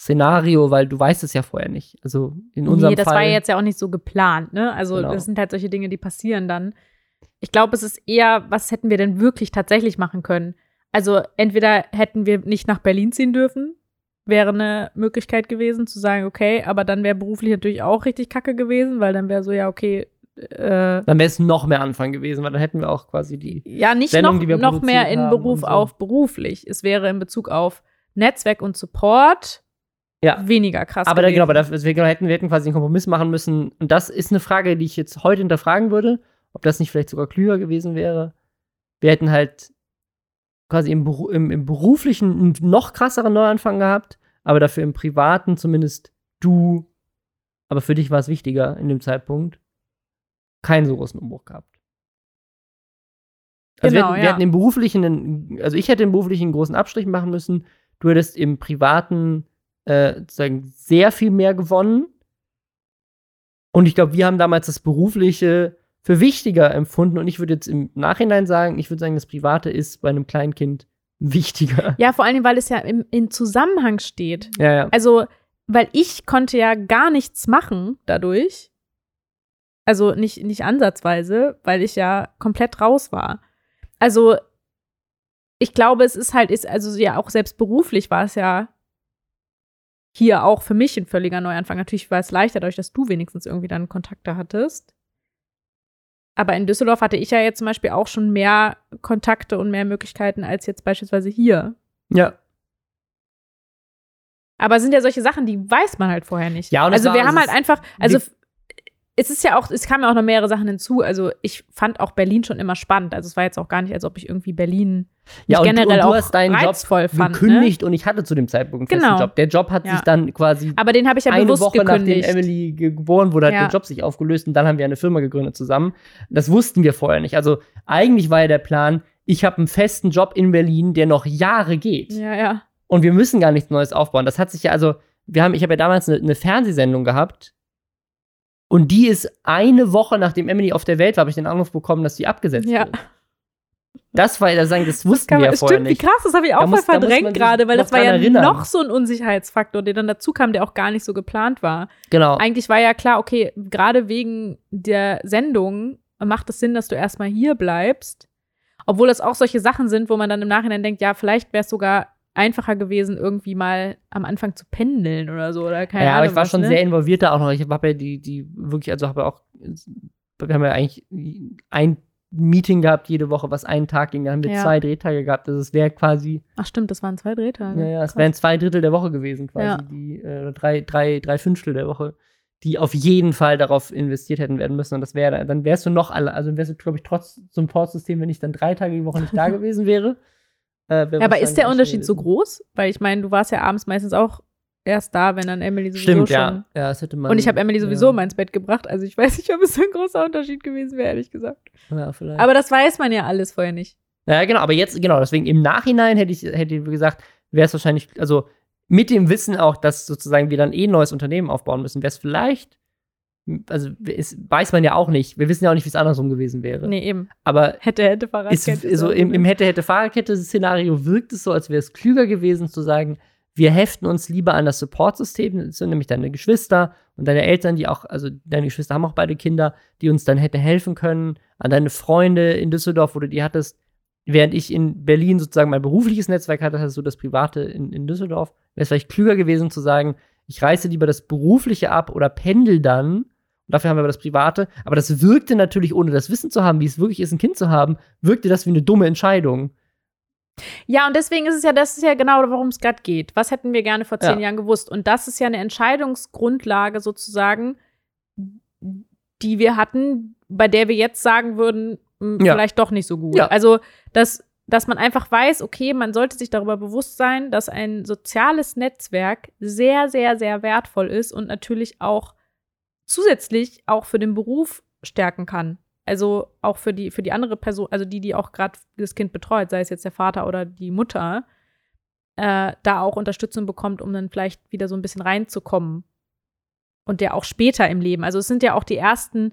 Szenario, weil du weißt es ja vorher nicht. Also in unserem nee, das Fall. war ja jetzt ja auch nicht so geplant, ne? Also Genau. das sind halt solche Dinge, die passieren dann. Ich glaube, es ist eher, was hätten wir denn wirklich tatsächlich machen können? Also entweder hätten wir nicht nach Berlin ziehen dürfen, wäre eine Möglichkeit gewesen zu sagen, okay, aber dann wäre beruflich natürlich auch richtig kacke gewesen, weil dann wäre so, ja, okay, äh, dann wäre es noch mehr Anfang gewesen, weil dann hätten wir auch quasi die. ja, nicht Sendung, noch, die wir noch mehr in Beruf so. auf beruflich. Es wäre in Bezug auf Netzwerk und Support Ja. weniger krass Aber da, genau, aber dafür, wir hätten, wir hätten quasi einen Kompromiss machen müssen. Und das ist eine Frage, die ich jetzt heute hinterfragen würde, ob das nicht vielleicht sogar klüger gewesen wäre. Wir hätten halt quasi im, im, im beruflichen einen noch krasseren Neuanfang gehabt, aber dafür im privaten zumindest du, aber für dich war es wichtiger in dem Zeitpunkt, keinen so großen Umbruch gehabt. Also Genau, wir, hätten, wir ja. hätten im beruflichen, einen, also ich hätte im beruflichen einen großen Abstrich machen müssen, du hättest im privaten äh, sozusagen sehr viel mehr gewonnen. Und ich glaube, wir haben damals das Berufliche für wichtiger empfunden. Und ich würde jetzt im Nachhinein sagen, ich würde sagen, das Private ist bei einem Kleinkind wichtiger. *laughs* Ja, vor allen Dingen, weil es ja im, in Zusammenhang steht. Ja, ja. Also, weil ich konnte ja gar nichts machen dadurch. Also nicht, nicht ansatzweise, weil ich ja komplett raus war. Also, ich glaube, es ist halt, ist, also ja, auch selbst beruflich war es ja hier auch für mich ein völliger Neuanfang. Natürlich war es leichter, dadurch, dass du wenigstens irgendwie dann Kontakte hattest. Aber in Düsseldorf hatte ich ja jetzt zum Beispiel auch schon mehr Kontakte und mehr Möglichkeiten als jetzt beispielsweise hier. Ja. Aber es sind ja solche Sachen, die weiß man halt vorher nicht. Ja, und also wir es haben halt einfach, also es ist ja auch, es kamen ja auch noch mehrere Sachen hinzu. Also ich fand auch Berlin schon immer spannend. Also es war jetzt auch gar nicht, als ob ich irgendwie Berlin Ja, und, generell und du auch hast deinen reizvoll Job fand. Ne? gekündigt und ich hatte zu dem Zeitpunkt einen festen Genau. Job. Der Job hat Ja. sich dann quasi Aber den habe ich ja eine bewusst Woche gekündigt. nachdem Emily ge- geboren wurde, hat Ja. der Job sich aufgelöst und dann haben wir eine Firma gegründet zusammen. Das wussten wir vorher nicht. Also eigentlich war ja der Plan, ich habe einen festen Job in Berlin, der noch Jahre geht. ja, ja. Und wir müssen gar nichts Neues aufbauen. Das hat sich ja, also, wir haben, ich habe ja damals eine, eine Fernsehsendung gehabt. Und die ist eine Woche nachdem Emily auf der Welt war, habe ich den Anruf bekommen, dass die abgesetzt Ja. wird. Das war ja, sagen, das wussten Kann wir ja vorher stimmt, nicht. wie krass, das habe ich auch Da muss man verdrängt gerade, weil das war ja erinnern. noch so ein Unsicherheitsfaktor, der dann dazu kam, der auch gar nicht so geplant war. Genau. Eigentlich war ja klar, okay, gerade wegen der Sendung macht es Sinn, dass du erstmal hier bleibst. Obwohl das auch solche Sachen sind, wo man dann im Nachhinein denkt, ja, vielleicht wäre es sogar einfacher gewesen, irgendwie mal am Anfang zu pendeln oder so. Oder keine ja, Ahnung. aber ich war was, schon ne? sehr involviert da auch noch. Ich habe ja die, die wirklich, also habe ja auch, wir haben ja eigentlich ein Meeting gehabt jede Woche, was einen Tag ging. Da haben wir Ja. zwei Drehtage gehabt. Also es wäre quasi, Ach stimmt, das waren zwei Drehtage. ja, ja, es wären zwei Drittel der Woche gewesen, quasi. Ja. Die, äh, drei, drei, drei Fünftel der Woche, die auf jeden Fall darauf investiert hätten werden müssen. Und das wäre, dann wärst du noch alle, also wärst du, glaube ich, trotz Support-System, wenn ich dann drei Tage die Woche nicht da *laughs* gewesen wäre. Äh, Ja, aber ist der Unterschied so groß? Weil ich meine, du warst ja abends meistens auch erst da, wenn dann Emily sowieso Stimmt, schon. ja. ja das hätte man, Und ich habe Emily sowieso ja, mal ins Bett gebracht. Also ich *laughs* weiß nicht, ob es so ein großer Unterschied gewesen wäre, ehrlich gesagt. Ja, vielleicht. Aber das weiß man ja alles vorher nicht. Ja, genau, aber jetzt, genau, deswegen im Nachhinein hätte ich, hätte ich gesagt, wäre es wahrscheinlich, also mit dem Wissen auch, dass sozusagen wir dann eh ein neues Unternehmen aufbauen müssen, wäre es vielleicht, also es weiß man ja auch nicht, wir wissen ja auch nicht, wie es andersrum gewesen wäre. Nee, eben. Aber Hätte, hätte ist, Fahrradkette. so im, im Hätte-Hätte-Fahrradkette-Szenario wirkt es so, als wäre es klüger gewesen zu sagen, wir heften uns lieber an das Support-System, das sind nämlich deine Geschwister und deine Eltern, die auch, also deine Geschwister haben auch beide Kinder, die uns dann hätte helfen können, an deine Freunde in Düsseldorf, wo du die hattest, während ich in Berlin sozusagen mein berufliches Netzwerk hatte, hattest du das private in, in Düsseldorf, wäre es vielleicht klüger gewesen zu sagen, ich reiße lieber das berufliche ab oder pendel dann. Dafür haben wir aber das Private. Aber das wirkte natürlich, ohne das Wissen zu haben, wie es wirklich ist, ein Kind zu haben, wirkte das wie eine dumme Entscheidung. Ja, und deswegen ist es ja, das ist ja genau, worum es gerade geht. Was hätten wir gerne vor zehn Ja. Jahren gewusst? Und das ist ja eine Entscheidungsgrundlage sozusagen, die wir hatten, bei der wir jetzt sagen würden, mh, Ja. vielleicht doch nicht so gut. Ja. Also, dass, dass man einfach weiß, okay, man sollte sich darüber bewusst sein, dass ein soziales Netzwerk sehr, sehr, sehr wertvoll ist und natürlich auch zusätzlich auch für den Beruf stärken kann. Also auch für die, für die andere Person, also die, die auch gerade das Kind betreut, sei es jetzt der Vater oder die Mutter. äh, da auch Unterstützung bekommt, um dann vielleicht wieder so ein bisschen reinzukommen. Und der auch später im Leben. Also es sind ja auch die ersten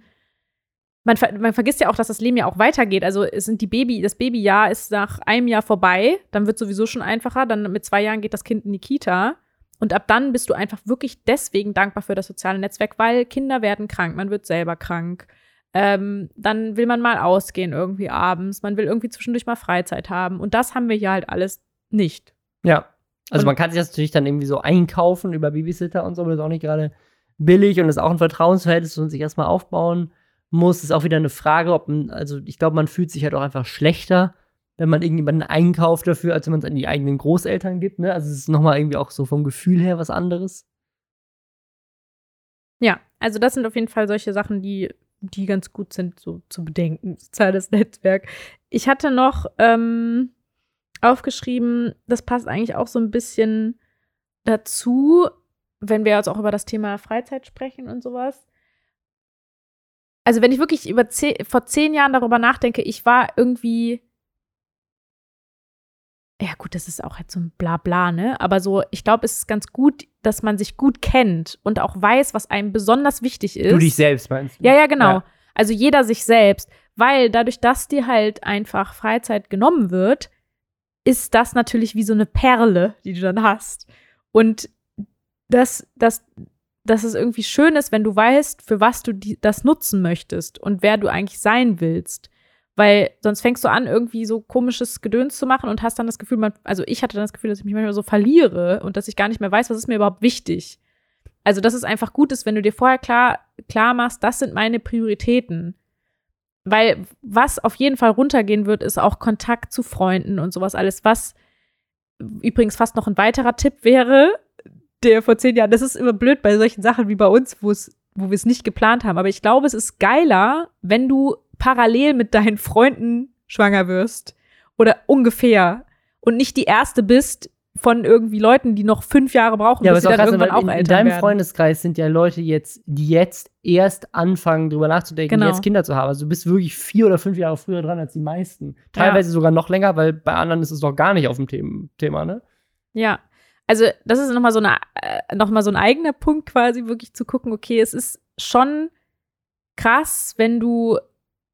man, man, vergisst ja auch, dass das Leben ja auch weitergeht. Also es sind die Baby, das Babyjahr ist nach einem Jahr vorbei, dann wird sowieso schon einfacher. Dann mit zwei Jahren geht das Kind in die Kita. Und ab dann bist du einfach wirklich deswegen dankbar für das soziale Netzwerk, weil Kinder werden krank, man wird selber krank. Ähm, dann will man mal ausgehen irgendwie abends, man will irgendwie zwischendurch mal Freizeit haben. Und das haben wir hier halt alles nicht. Ja. Also und man kann sich das natürlich dann irgendwie so einkaufen über Babysitter und so, aber das ist auch nicht gerade billig und ist auch ein Vertrauensverhältnis und sich erstmal aufbauen muss. Ist auch wieder eine Frage, ob man, also ich glaube, man fühlt sich halt auch einfach schlechter, wenn man irgendjemanden einkauft dafür, als wenn man es an die eigenen Großeltern gibt. Ne? Also es ist nochmal irgendwie auch so vom Gefühl her was anderes. Ja, also das sind auf jeden Fall solche Sachen, die, die ganz gut sind, so zu bedenken, soziales Netzwerk. Ich hatte noch ähm, aufgeschrieben, das passt eigentlich auch so ein bisschen dazu, wenn wir jetzt auch über das Thema Freizeit sprechen und sowas also wenn ich wirklich über zehn, vor zehn Jahren darüber nachdenke, ich war irgendwie, ja gut, das ist auch jetzt so ein Blabla, ne? Aber so, ich glaube, es ist ganz gut, dass man sich gut kennt und auch weiß, was einem besonders wichtig ist. Du dich selbst meinst du? Ja, ja, genau. Ja. Also jeder sich selbst, weil dadurch, dass dir halt einfach Freizeit genommen wird, ist das natürlich wie so eine Perle, die du dann hast. Und das, das, dass es irgendwie schön ist, wenn du weißt, für was du die, das nutzen möchtest und wer du eigentlich sein willst. Weil sonst fängst du an, irgendwie so komisches Gedöns zu machen und hast dann das Gefühl, man, also ich hatte dann das Gefühl, dass ich mich manchmal so verliere und dass ich gar nicht mehr weiß, was ist mir überhaupt wichtig. Also, dass es einfach gut ist, wenn du dir vorher klar, klar machst, das sind meine Prioritäten. Weil was auf jeden Fall runtergehen wird, ist auch Kontakt zu Freunden und sowas alles, was übrigens fast noch ein weiterer Tipp wäre, der vor zehn Jahren, das ist immer blöd bei solchen Sachen wie bei uns, wo wo wir es nicht geplant haben. Aber ich glaube, es ist geiler, wenn du parallel mit deinen Freunden schwanger wirst. Oder ungefähr. Und nicht die erste bist von irgendwie Leuten, die noch fünf Jahre brauchen, ja, bis sie dann krass, irgendwann auch in, in deinem werden. Freundeskreis sind ja Leute jetzt, die jetzt erst anfangen, drüber nachzudenken, genau. jetzt Kinder zu haben. Also du bist wirklich vier oder fünf Jahre früher dran als die meisten. Teilweise ja. sogar noch länger, weil bei anderen ist es doch gar nicht auf dem Thema, ne? Ja, also das ist nochmal so, eine, äh, noch so ein eigener Punkt quasi, wirklich zu gucken, okay, es ist schon krass, wenn du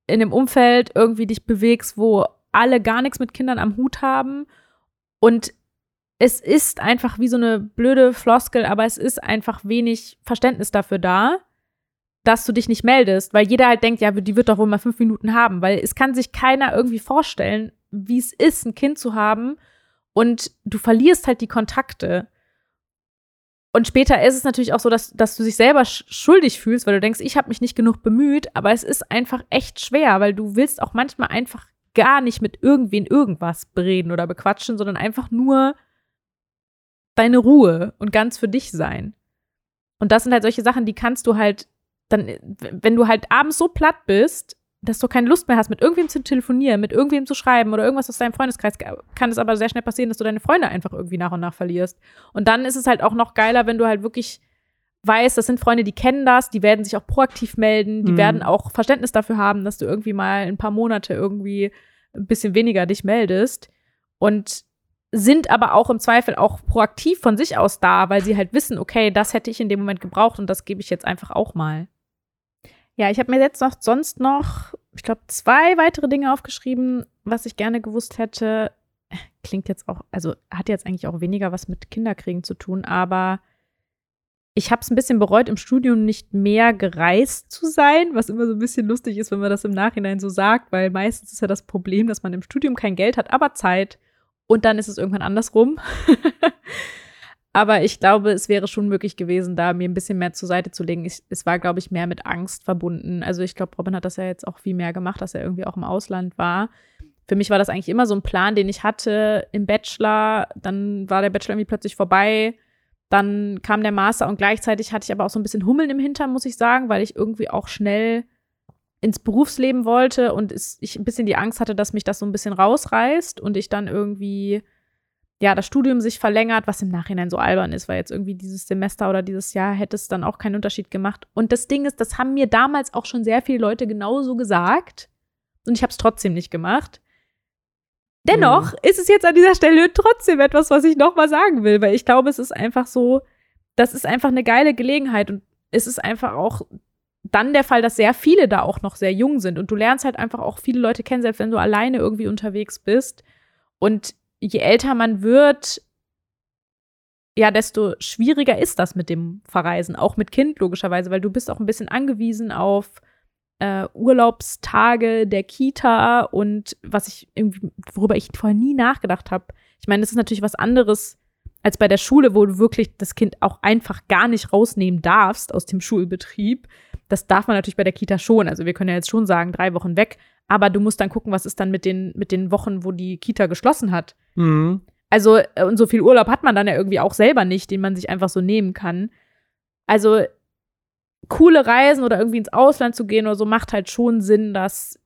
in einem Umfeld irgendwie dich bewegst, wo alle gar nichts mit Kindern am Hut haben und es ist einfach wie so eine blöde Floskel, aber es ist einfach wenig Verständnis dafür da, dass du dich nicht meldest, weil jeder halt denkt, ja, die wird doch wohl mal fünf Minuten haben, weil es kann sich keiner irgendwie vorstellen, wie es ist, ein Kind zu haben und du verlierst halt die Kontakte. Und später ist es natürlich auch so, dass, dass du dich selber schuldig fühlst, weil du denkst, ich habe mich nicht genug bemüht, aber es ist einfach echt schwer, weil du willst auch manchmal einfach gar nicht mit irgendwen irgendwas bereden oder bequatschen, sondern einfach nur deine Ruhe und ganz für dich sein. Und das sind halt solche Sachen, die kannst du halt dann, wenn du halt abends so platt bist, dass du keine Lust mehr hast, mit irgendwem zu telefonieren, mit irgendwem zu schreiben oder irgendwas aus deinem Freundeskreis, kann es aber sehr schnell passieren, dass du deine Freunde einfach irgendwie nach und nach verlierst. Und dann ist es halt auch noch geiler, wenn du halt wirklich weißt, das sind Freunde, die kennen das, die werden sich auch proaktiv melden, die mhm. werden auch Verständnis dafür haben, dass du irgendwie mal ein paar Monate irgendwie ein bisschen weniger dich meldest und sind aber auch im Zweifel auch proaktiv von sich aus da, weil sie halt wissen, okay, das hätte ich in dem Moment gebraucht und das gebe ich jetzt einfach auch mal. Ja, ich habe mir jetzt noch sonst noch, ich glaube, zwei weitere Dinge aufgeschrieben, was ich gerne gewusst hätte. Klingt jetzt auch, also hat jetzt eigentlich auch weniger was mit Kinderkriegen zu tun, aber ich habe es ein bisschen bereut, im Studium nicht mehr gereist zu sein, was immer so ein bisschen lustig ist, wenn man das im Nachhinein so sagt, weil meistens ist ja das Problem, dass man im Studium kein Geld hat, aber Zeit und dann ist es irgendwann andersrum. *laughs* Aber ich glaube, es wäre schon möglich gewesen, da mir ein bisschen mehr zur Seite zu legen. Ich, es war, glaube ich, mehr mit Angst verbunden. Also ich glaube, Robin hat das ja jetzt auch viel mehr gemacht, dass er irgendwie auch im Ausland war. Für mich war das eigentlich immer so ein Plan, den ich hatte im Bachelor. Dann war der Bachelor irgendwie plötzlich vorbei. Dann kam der Master und gleichzeitig hatte ich aber auch so ein bisschen Hummeln im Hintern, muss ich sagen, weil ich irgendwie auch schnell ins Berufsleben wollte und ich ein bisschen die Angst hatte, dass mich das so ein bisschen rausreißt und ich dann irgendwie ja, das Studium sich verlängert, was im Nachhinein so albern ist, weil jetzt irgendwie dieses Semester oder dieses Jahr hätte es dann auch keinen Unterschied gemacht. Und das Ding ist, das haben mir damals auch schon sehr viele Leute genauso gesagt. Und ich habe es trotzdem nicht gemacht. Dennoch ist es jetzt an dieser Stelle trotzdem etwas, was ich nochmal sagen will, weil ich glaube, es ist einfach so, das ist einfach eine geile Gelegenheit und es ist einfach auch dann der Fall, dass sehr viele da auch noch sehr jung sind und du lernst halt einfach auch viele Leute kennen, selbst wenn du alleine irgendwie unterwegs bist. Und je älter man wird, ja, desto schwieriger ist das mit dem Verreisen, auch mit Kind logischerweise, weil du bist auch ein bisschen angewiesen auf äh, Urlaubstage der Kita und was ich irgendwie, worüber ich vorher nie nachgedacht habe. Ich meine, das ist natürlich was anderes als bei der Schule, wo du wirklich das Kind auch einfach gar nicht rausnehmen darfst aus dem Schulbetrieb. Das darf man natürlich bei der Kita schon. Also wir können ja jetzt schon sagen, drei Wochen weg. Aber du musst dann gucken, was ist dann mit den, mit den Wochen, wo die Kita geschlossen hat. Mhm. Also, äh, und so viel Urlaub hat man dann ja irgendwie auch selber nicht, den man sich einfach so nehmen kann. Also, coole Reisen oder irgendwie ins Ausland zu gehen oder so macht halt schon Sinn, das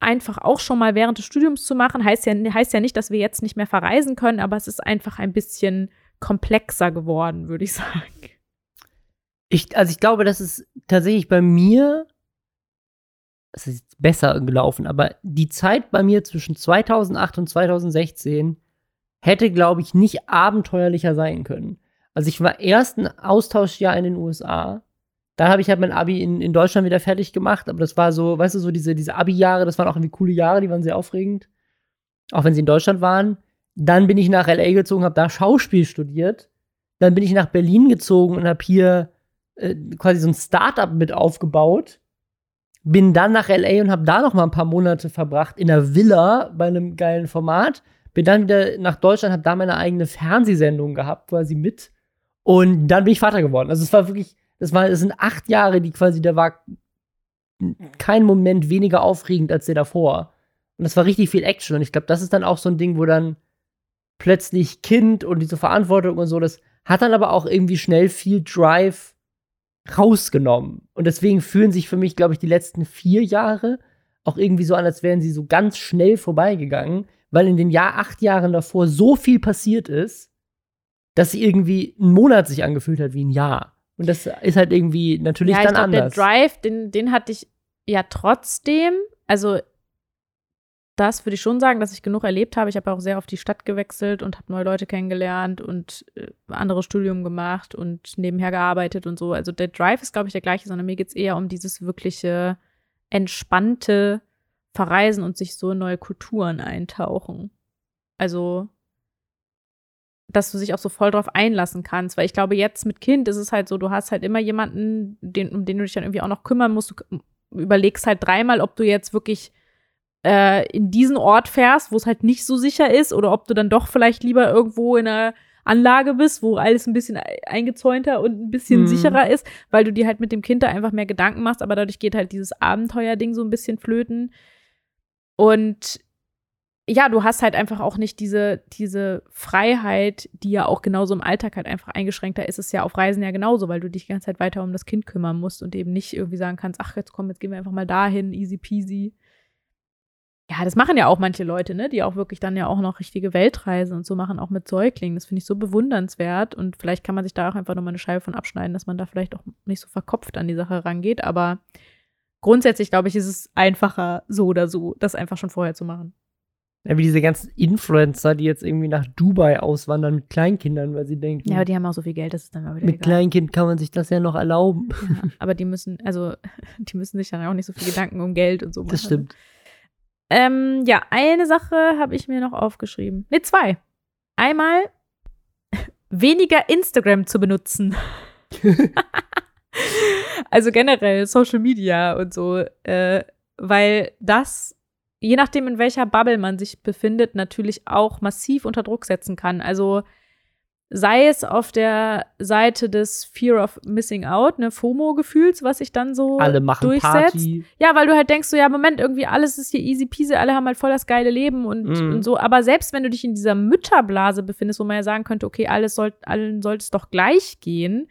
einfach auch schon mal während des Studiums zu machen. Heißt ja, heißt ja nicht, dass wir jetzt nicht mehr verreisen können, aber es ist einfach ein bisschen komplexer geworden, würde ich *laughs* sagen. Ich, also ich glaube, das ist tatsächlich bei mir, es ist besser gelaufen, aber die Zeit bei mir zwischen 2008 und 2016 hätte, glaube ich, nicht abenteuerlicher sein können. Also ich war erst ein Austauschjahr in den USA. Da habe ich halt mein Abi in, in Deutschland wieder fertig gemacht, aber das war so, weißt du, so diese, diese Abi-Jahre, das waren auch irgendwie coole Jahre, die waren sehr aufregend. Auch wenn sie in Deutschland waren. Dann bin ich nach LA gezogen, habe da Schauspiel studiert. Dann bin ich nach Berlin gezogen und habe hier äh, quasi so ein Startup mit aufgebaut. Bin dann nach LA und habe da noch mal ein paar Monate verbracht in einer Villa bei einem geilen Format. Bin dann wieder nach Deutschland, habe da meine eigene Fernsehsendung gehabt, quasi mit. Und dann bin ich Vater geworden. Also es war wirklich, das war, das sind acht Jahre, die quasi, da war kein Moment weniger aufregend als der davor. Und das war richtig viel Action. Und ich glaube, das ist dann auch so ein Ding, wo dann plötzlich Kind und diese Verantwortung und so, das hat dann aber auch irgendwie schnell viel Drive rausgenommen. Und deswegen fühlen sich für mich, glaube ich, die letzten vier Jahre auch irgendwie so an, als wären sie so ganz schnell vorbeigegangen, weil in den Jahr acht Jahren davor so viel passiert ist, dass irgendwie ein Monat sich angefühlt hat wie ein Jahr. Und das ist halt irgendwie natürlich ja, dann glaub, anders. Der Drive, den, den hatte ich ja trotzdem. Also das würde ich schon sagen, dass ich genug erlebt habe. Ich habe auch sehr auf die Stadt gewechselt und habe neue Leute kennengelernt und äh, andere Studium gemacht und nebenher gearbeitet und so. Also der Drive ist, glaube ich, der gleiche, sondern mir geht es eher um dieses wirkliche entspannte Verreisen und sich so in neue Kulturen eintauchen. Also, dass du dich auch so voll drauf einlassen kannst. Weil ich glaube, jetzt mit Kind ist es halt so, du hast halt immer jemanden, den, um den du dich dann irgendwie auch noch kümmern musst. Du überlegst halt dreimal, ob du jetzt wirklich äh, in diesen Ort fährst, wo es halt nicht so sicher ist, oder ob du dann doch vielleicht lieber irgendwo in einer Anlage bist, wo alles ein bisschen eingezäunter und ein bisschen Mhm. sicherer ist, weil du dir halt mit dem Kind da einfach mehr Gedanken machst, aber dadurch geht halt dieses Abenteuerding so ein bisschen flöten. Und ja, du hast halt einfach auch nicht diese, diese Freiheit, die ja auch genauso im Alltag halt einfach eingeschränkter ist, es ja auf Reisen ja genauso, weil du dich die ganze Zeit weiter um das Kind kümmern musst und eben nicht irgendwie sagen kannst, ach, jetzt komm, jetzt gehen wir einfach mal dahin, easy peasy. Ja, das machen ja auch manche Leute, ne, die auch wirklich dann ja auch noch richtige Weltreisen und so machen, auch mit Säuglingen. Das finde ich so bewundernswert und vielleicht kann man sich da auch einfach nochmal eine Scheibe von abschneiden, dass man da vielleicht auch nicht so verkopft an die Sache rangeht, aber grundsätzlich, glaube ich, ist es einfacher, so oder so, das einfach schon vorher zu machen. Ja, wie diese ganzen Influencer, die jetzt irgendwie nach Dubai auswandern mit Kleinkindern, weil sie denken, Ja, aber die haben auch so viel Geld, das ist dann mal wieder mit egal. Kleinkind kann man sich das ja noch erlauben. Ja, aber die müssen, also, *laughs* die müssen sich dann auch nicht so viel Gedanken um Geld und so machen. Das stimmt. Ähm, ja, eine Sache habe ich mir noch aufgeschrieben. Ne, zwei. Einmal *laughs* weniger Instagram zu benutzen. *laughs* also generell Social Media und so, äh, weil das, je nachdem, in welcher Bubble man sich befindet, natürlich auch massiv unter Druck setzen kann. Also sei es auf der Seite des Fear of Missing Out, ne, FOMO-Gefühls, was sich dann so Alle machen durchsetzt. Party. Ja, weil du halt denkst, so, ja, Moment, irgendwie alles ist hier easy peasy, alle haben halt voll das geile Leben und, Mhm. und so. Aber selbst wenn du dich in dieser Mütterblase befindest, wo man ja sagen könnte, okay, alles soll, allen sollte es doch gleich gehen,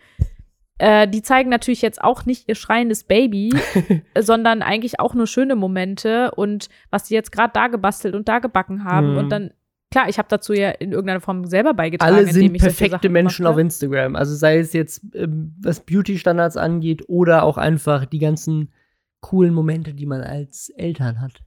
äh, die zeigen natürlich jetzt auch nicht ihr schreiendes Baby, *laughs* sondern eigentlich auch nur schöne Momente und was die jetzt gerade da gebastelt und da gebacken haben. Mhm. Und dann, klar, ich habe dazu ja in irgendeiner Form selber beigetragen. Alle sind perfekte Menschen auf. Instagram. Also sei es jetzt, ähm, was Beauty-Standards angeht oder auch einfach die ganzen coolen Momente, die man als Eltern hat.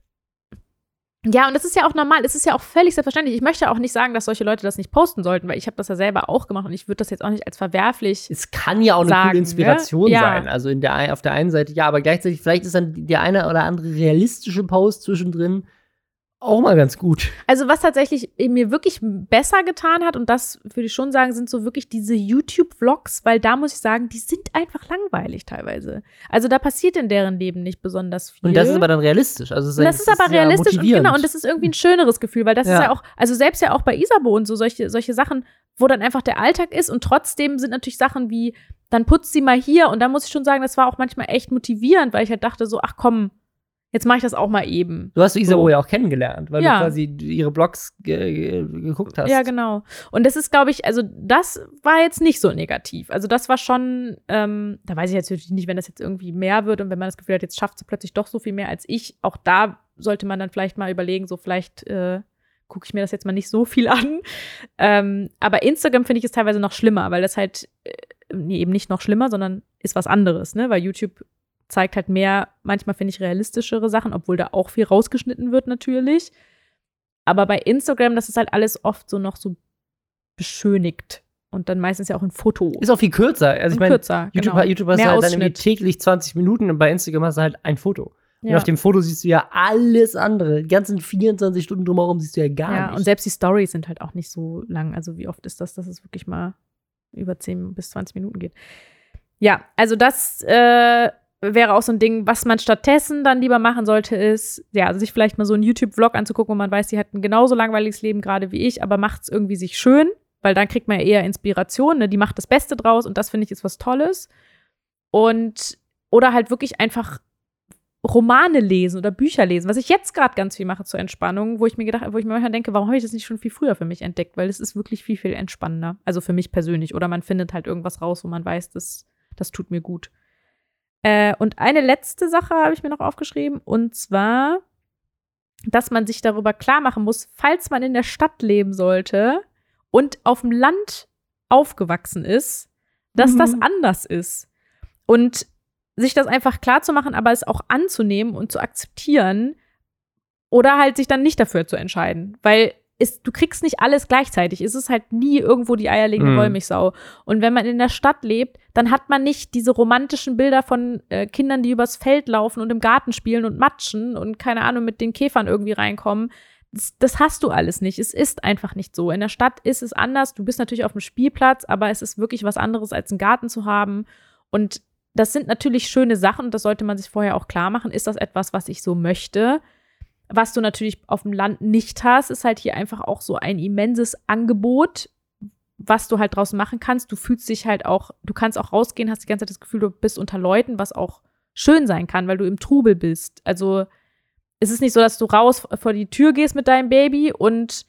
Ja, und das ist ja auch normal, es ist ja auch völlig selbstverständlich. Ich möchte auch nicht sagen, dass solche Leute das nicht posten sollten, weil ich habe das ja selber auch gemacht und ich würde das jetzt auch nicht als verwerflich. Es kann ja auch eine sagen, coole Inspiration ne? Ja. sein. Also in der, auf der einen Seite ja, aber gleichzeitig vielleicht ist dann der eine oder andere realistische Post zwischendrin auch mal ganz gut. Also was tatsächlich mir wirklich besser getan hat, und das würde ich schon sagen, sind so wirklich diese YouTube-Vlogs, weil da muss ich sagen, die sind einfach langweilig teilweise. Also da passiert in deren Leben nicht besonders viel. Und das ist aber dann realistisch. Also Und das ist aber ja realistisch und genau, und das ist irgendwie ein schöneres Gefühl, weil das ist Ja. ja auch, also selbst ja auch bei Isabo und so solche, solche Sachen, wo dann einfach der Alltag ist und trotzdem sind natürlich Sachen wie, dann putzt sie mal hier und da muss ich schon sagen, das war auch manchmal echt motivierend, weil ich halt dachte so, ach komm, jetzt mache ich das auch mal eben. Du hast Isabo So. ja auch kennengelernt, weil Ja. du quasi ihre Blogs ge ge geguckt hast. Ja, genau. Und das ist, glaube ich, also das war jetzt nicht so negativ. Also das war schon, ähm, da weiß ich jetzt natürlich nicht, wenn das jetzt irgendwie mehr wird und wenn man das Gefühl hat, jetzt schafft sie plötzlich doch so viel mehr als ich. Auch da sollte man dann vielleicht mal überlegen, so vielleicht äh, gucke ich mir das jetzt mal nicht so viel an. Ähm, aber Instagram finde ich es teilweise noch schlimmer, weil das halt äh, nee, eben nicht noch schlimmer, sondern ist was anderes, ne? Weil YouTube zeigt halt mehr, manchmal finde ich realistischere Sachen, obwohl da auch viel rausgeschnitten wird natürlich. Aber bei Instagram, das ist halt alles oft so noch so beschönigt. Und dann meistens ja auch ein Foto. Ist auch viel kürzer. Also ich Und meine. YouTube, genau. YouTube hast du halt dann irgendwie täglich 20 Minuten und bei Instagram hast du halt ein Foto. Und Ja. auf dem Foto siehst du ja alles andere. Die ganzen 24 Stunden drumherum siehst du ja gar ja, nicht. und selbst die Stories sind halt auch nicht so lang. Also wie oft ist das, dass es wirklich mal über 10 bis 20 Minuten geht. Ja, also das äh, wäre auch so ein Ding, was man stattdessen dann lieber machen sollte, ist, ja, sich vielleicht mal so einen YouTube-Vlog anzugucken, wo man weiß, die hat ein genauso langweiliges Leben gerade wie ich, aber macht es irgendwie sich schön, weil dann kriegt man ja eher Inspiration, ne? die macht das Beste draus und das finde ich ist was Tolles. Und, oder halt wirklich einfach Romane lesen oder Bücher lesen, was ich jetzt gerade ganz viel mache zur Entspannung, wo ich mir gedacht, wo ich mir manchmal denke, warum habe ich das nicht schon viel früher für mich entdeckt? Weil es ist wirklich viel, viel entspannender. Also für mich persönlich. Oder man findet halt irgendwas raus, wo man weiß, das, das tut mir gut. Äh, und eine letzte Sache habe ich mir noch aufgeschrieben, und zwar, dass man sich darüber klar machen muss, falls man in der Stadt leben sollte und auf dem Land aufgewachsen ist, dass Mhm. das anders ist. Und sich das einfach klar zu machen, aber es auch anzunehmen und zu akzeptieren oder halt sich dann nicht dafür zu entscheiden, weil es, du kriegst nicht alles gleichzeitig. Es ist halt nie irgendwo die eierlegende Mhm. Wollmilchsau. Und wenn man in der Stadt lebt, dann hat man nicht diese romantischen Bilder von äh, Kindern, die übers Feld laufen und im Garten spielen und matschen und keine Ahnung mit den Käfern irgendwie reinkommen. Das, das hast du alles nicht. Es ist einfach nicht so. In der Stadt ist es anders. Du bist natürlich auf dem Spielplatz, aber es ist wirklich was anderes, als einen Garten zu haben. Und das sind natürlich schöne Sachen, das sollte man sich vorher auch klar machen. Ist das etwas, was ich so möchte? Was du natürlich auf dem Land nicht hast, ist halt hier einfach auch so ein immenses Angebot, was du halt draußen machen kannst. Du fühlst dich halt auch, du kannst auch rausgehen, hast die ganze Zeit das Gefühl, du bist unter Leuten, was auch schön sein kann, weil du im Trubel bist. Also es ist nicht so, dass du raus vor die Tür gehst mit deinem Baby und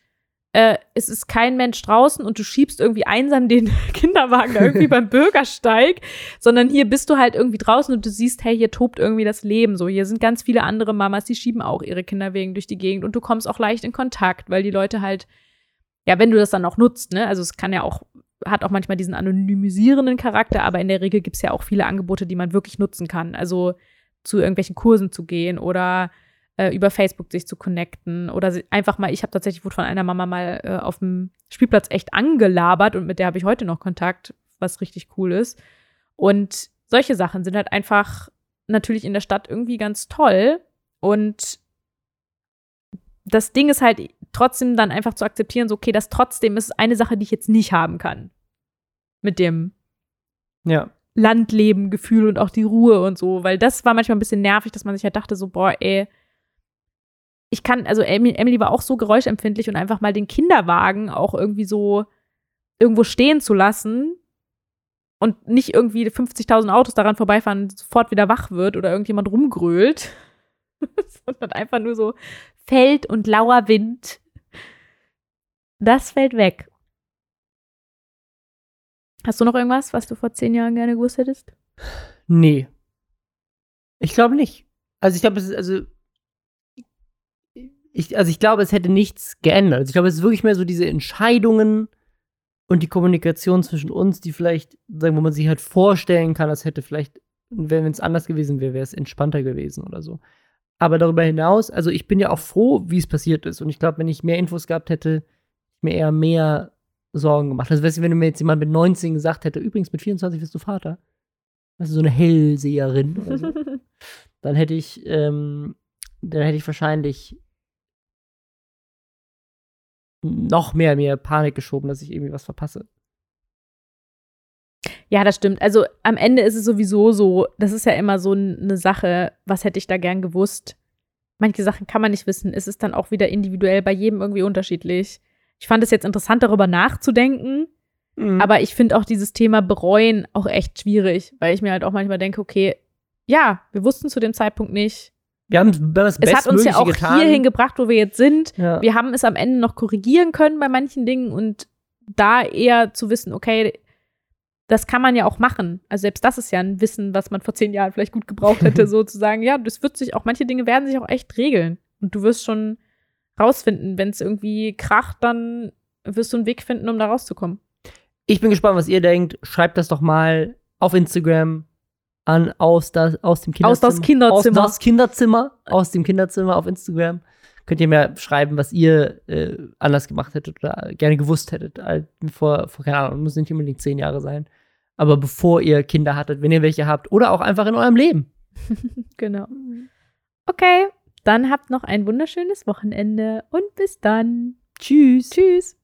äh, es ist kein Mensch draußen und du schiebst irgendwie einsam den *laughs* Kinderwagen irgendwie *laughs* beim Bürgersteig, sondern hier bist du halt irgendwie draußen und du siehst, hey, hier tobt irgendwie das Leben. So, hier sind ganz viele andere Mamas, die schieben auch ihre Kinderwegen durch die Gegend und du kommst auch leicht in Kontakt, weil die Leute halt, ja, wenn du das dann auch nutzt, ne, also es kann ja auch, hat auch manchmal diesen anonymisierenden Charakter, aber in der Regel gibt es ja auch viele Angebote, die man wirklich nutzen kann. Also zu irgendwelchen Kursen zu gehen oder äh, über Facebook sich zu connecten oder einfach mal, ich habe tatsächlich wurde von einer Mama mal äh, auf dem Spielplatz echt angelabert und mit der habe ich heute noch Kontakt, was richtig cool ist. Und solche Sachen sind halt einfach natürlich in der Stadt irgendwie ganz toll und das Ding ist halt trotzdem dann einfach zu akzeptieren, so okay, das trotzdem ist eine Sache, die ich jetzt nicht haben kann. Mit dem ja. Landleben, Gefühl und auch die Ruhe und so, weil das war manchmal ein bisschen nervig, dass man sich halt dachte, so, boah, ey, ich kann, also Emily, war auch so geräuschempfindlich und einfach mal den Kinderwagen auch irgendwie so irgendwo stehen zu lassen und nicht irgendwie 50.000 Autos daran vorbeifahren sofort wieder wach wird oder irgendjemand rumgrölt, *laughs* sondern einfach nur so Feld und lauer Wind. Das fällt weg. Hast du noch irgendwas, was du vor zehn Jahren gerne gewusst hättest? Nee. Ich glaube nicht. Also ich glaube, es ist, also ich, also ich glaube, es hätte nichts geändert. Also ich glaube, es ist wirklich mehr so diese Entscheidungen und die Kommunikation zwischen uns, die vielleicht, sagen, wo man sich halt vorstellen kann, das hätte vielleicht, wenn es anders gewesen wäre, wäre es entspannter gewesen oder so. Aber darüber hinaus, also ich bin ja auch froh, wie es passiert ist. Und ich glaube, wenn ich mehr Infos gehabt hätte, mir eher mehr Sorgen gemacht. Also, weißt du, wenn du mir jetzt jemand mit 19 gesagt hätte, übrigens mit 24 wirst du Vater, also so eine Hellseherin oder so, *laughs* dann hätte ich, ähm, dann hätte ich wahrscheinlich noch mehr mir Panik geschoben, dass ich irgendwie was verpasse. Ja, das stimmt. Also am Ende ist es sowieso so, das ist ja immer so eine Sache, was hätte ich da gern gewusst. Manche Sachen kann man nicht wissen. Es ist dann auch wieder individuell bei jedem irgendwie unterschiedlich. Ich fand es jetzt interessant, darüber nachzudenken. Mhm. Aber ich finde auch dieses Thema bereuen auch echt schwierig, weil ich mir halt auch manchmal denke, okay, ja, wir wussten zu dem Zeitpunkt nicht. Wir haben das Es hat uns ja auch getan. hierhin gebracht, wo wir jetzt sind. Ja. Wir haben es am Ende noch korrigieren können bei manchen Dingen und da eher zu wissen, okay, das kann man ja auch machen. Also selbst das ist ja ein Wissen, was man vor zehn Jahren vielleicht gut gebraucht hätte, *laughs* sozusagen. Ja, das wird sich auch, manche Dinge werden sich auch echt regeln. Und du wirst schon rausfinden, wenn es irgendwie kracht, dann wirst du einen Weg finden, um da rauszukommen. Ich bin gespannt, was ihr denkt. Schreibt das doch mal auf Instagram an aus, das, aus dem Kinderzimmer. Aus das Kinderzimmer. Aus das Kinderzimmer. Aus dem Kinderzimmer auf Instagram. Könnt ihr mir schreiben, was ihr äh, anders gemacht hättet oder gerne gewusst hättet. Vor, vor, keine Ahnung, muss nicht unbedingt zehn Jahre sein. Aber bevor ihr Kinder hattet, wenn ihr welche habt. Oder auch einfach in eurem Leben. *laughs* genau. Okay, dann habt noch ein wunderschönes Wochenende und bis dann. Tschüss. Tschüss.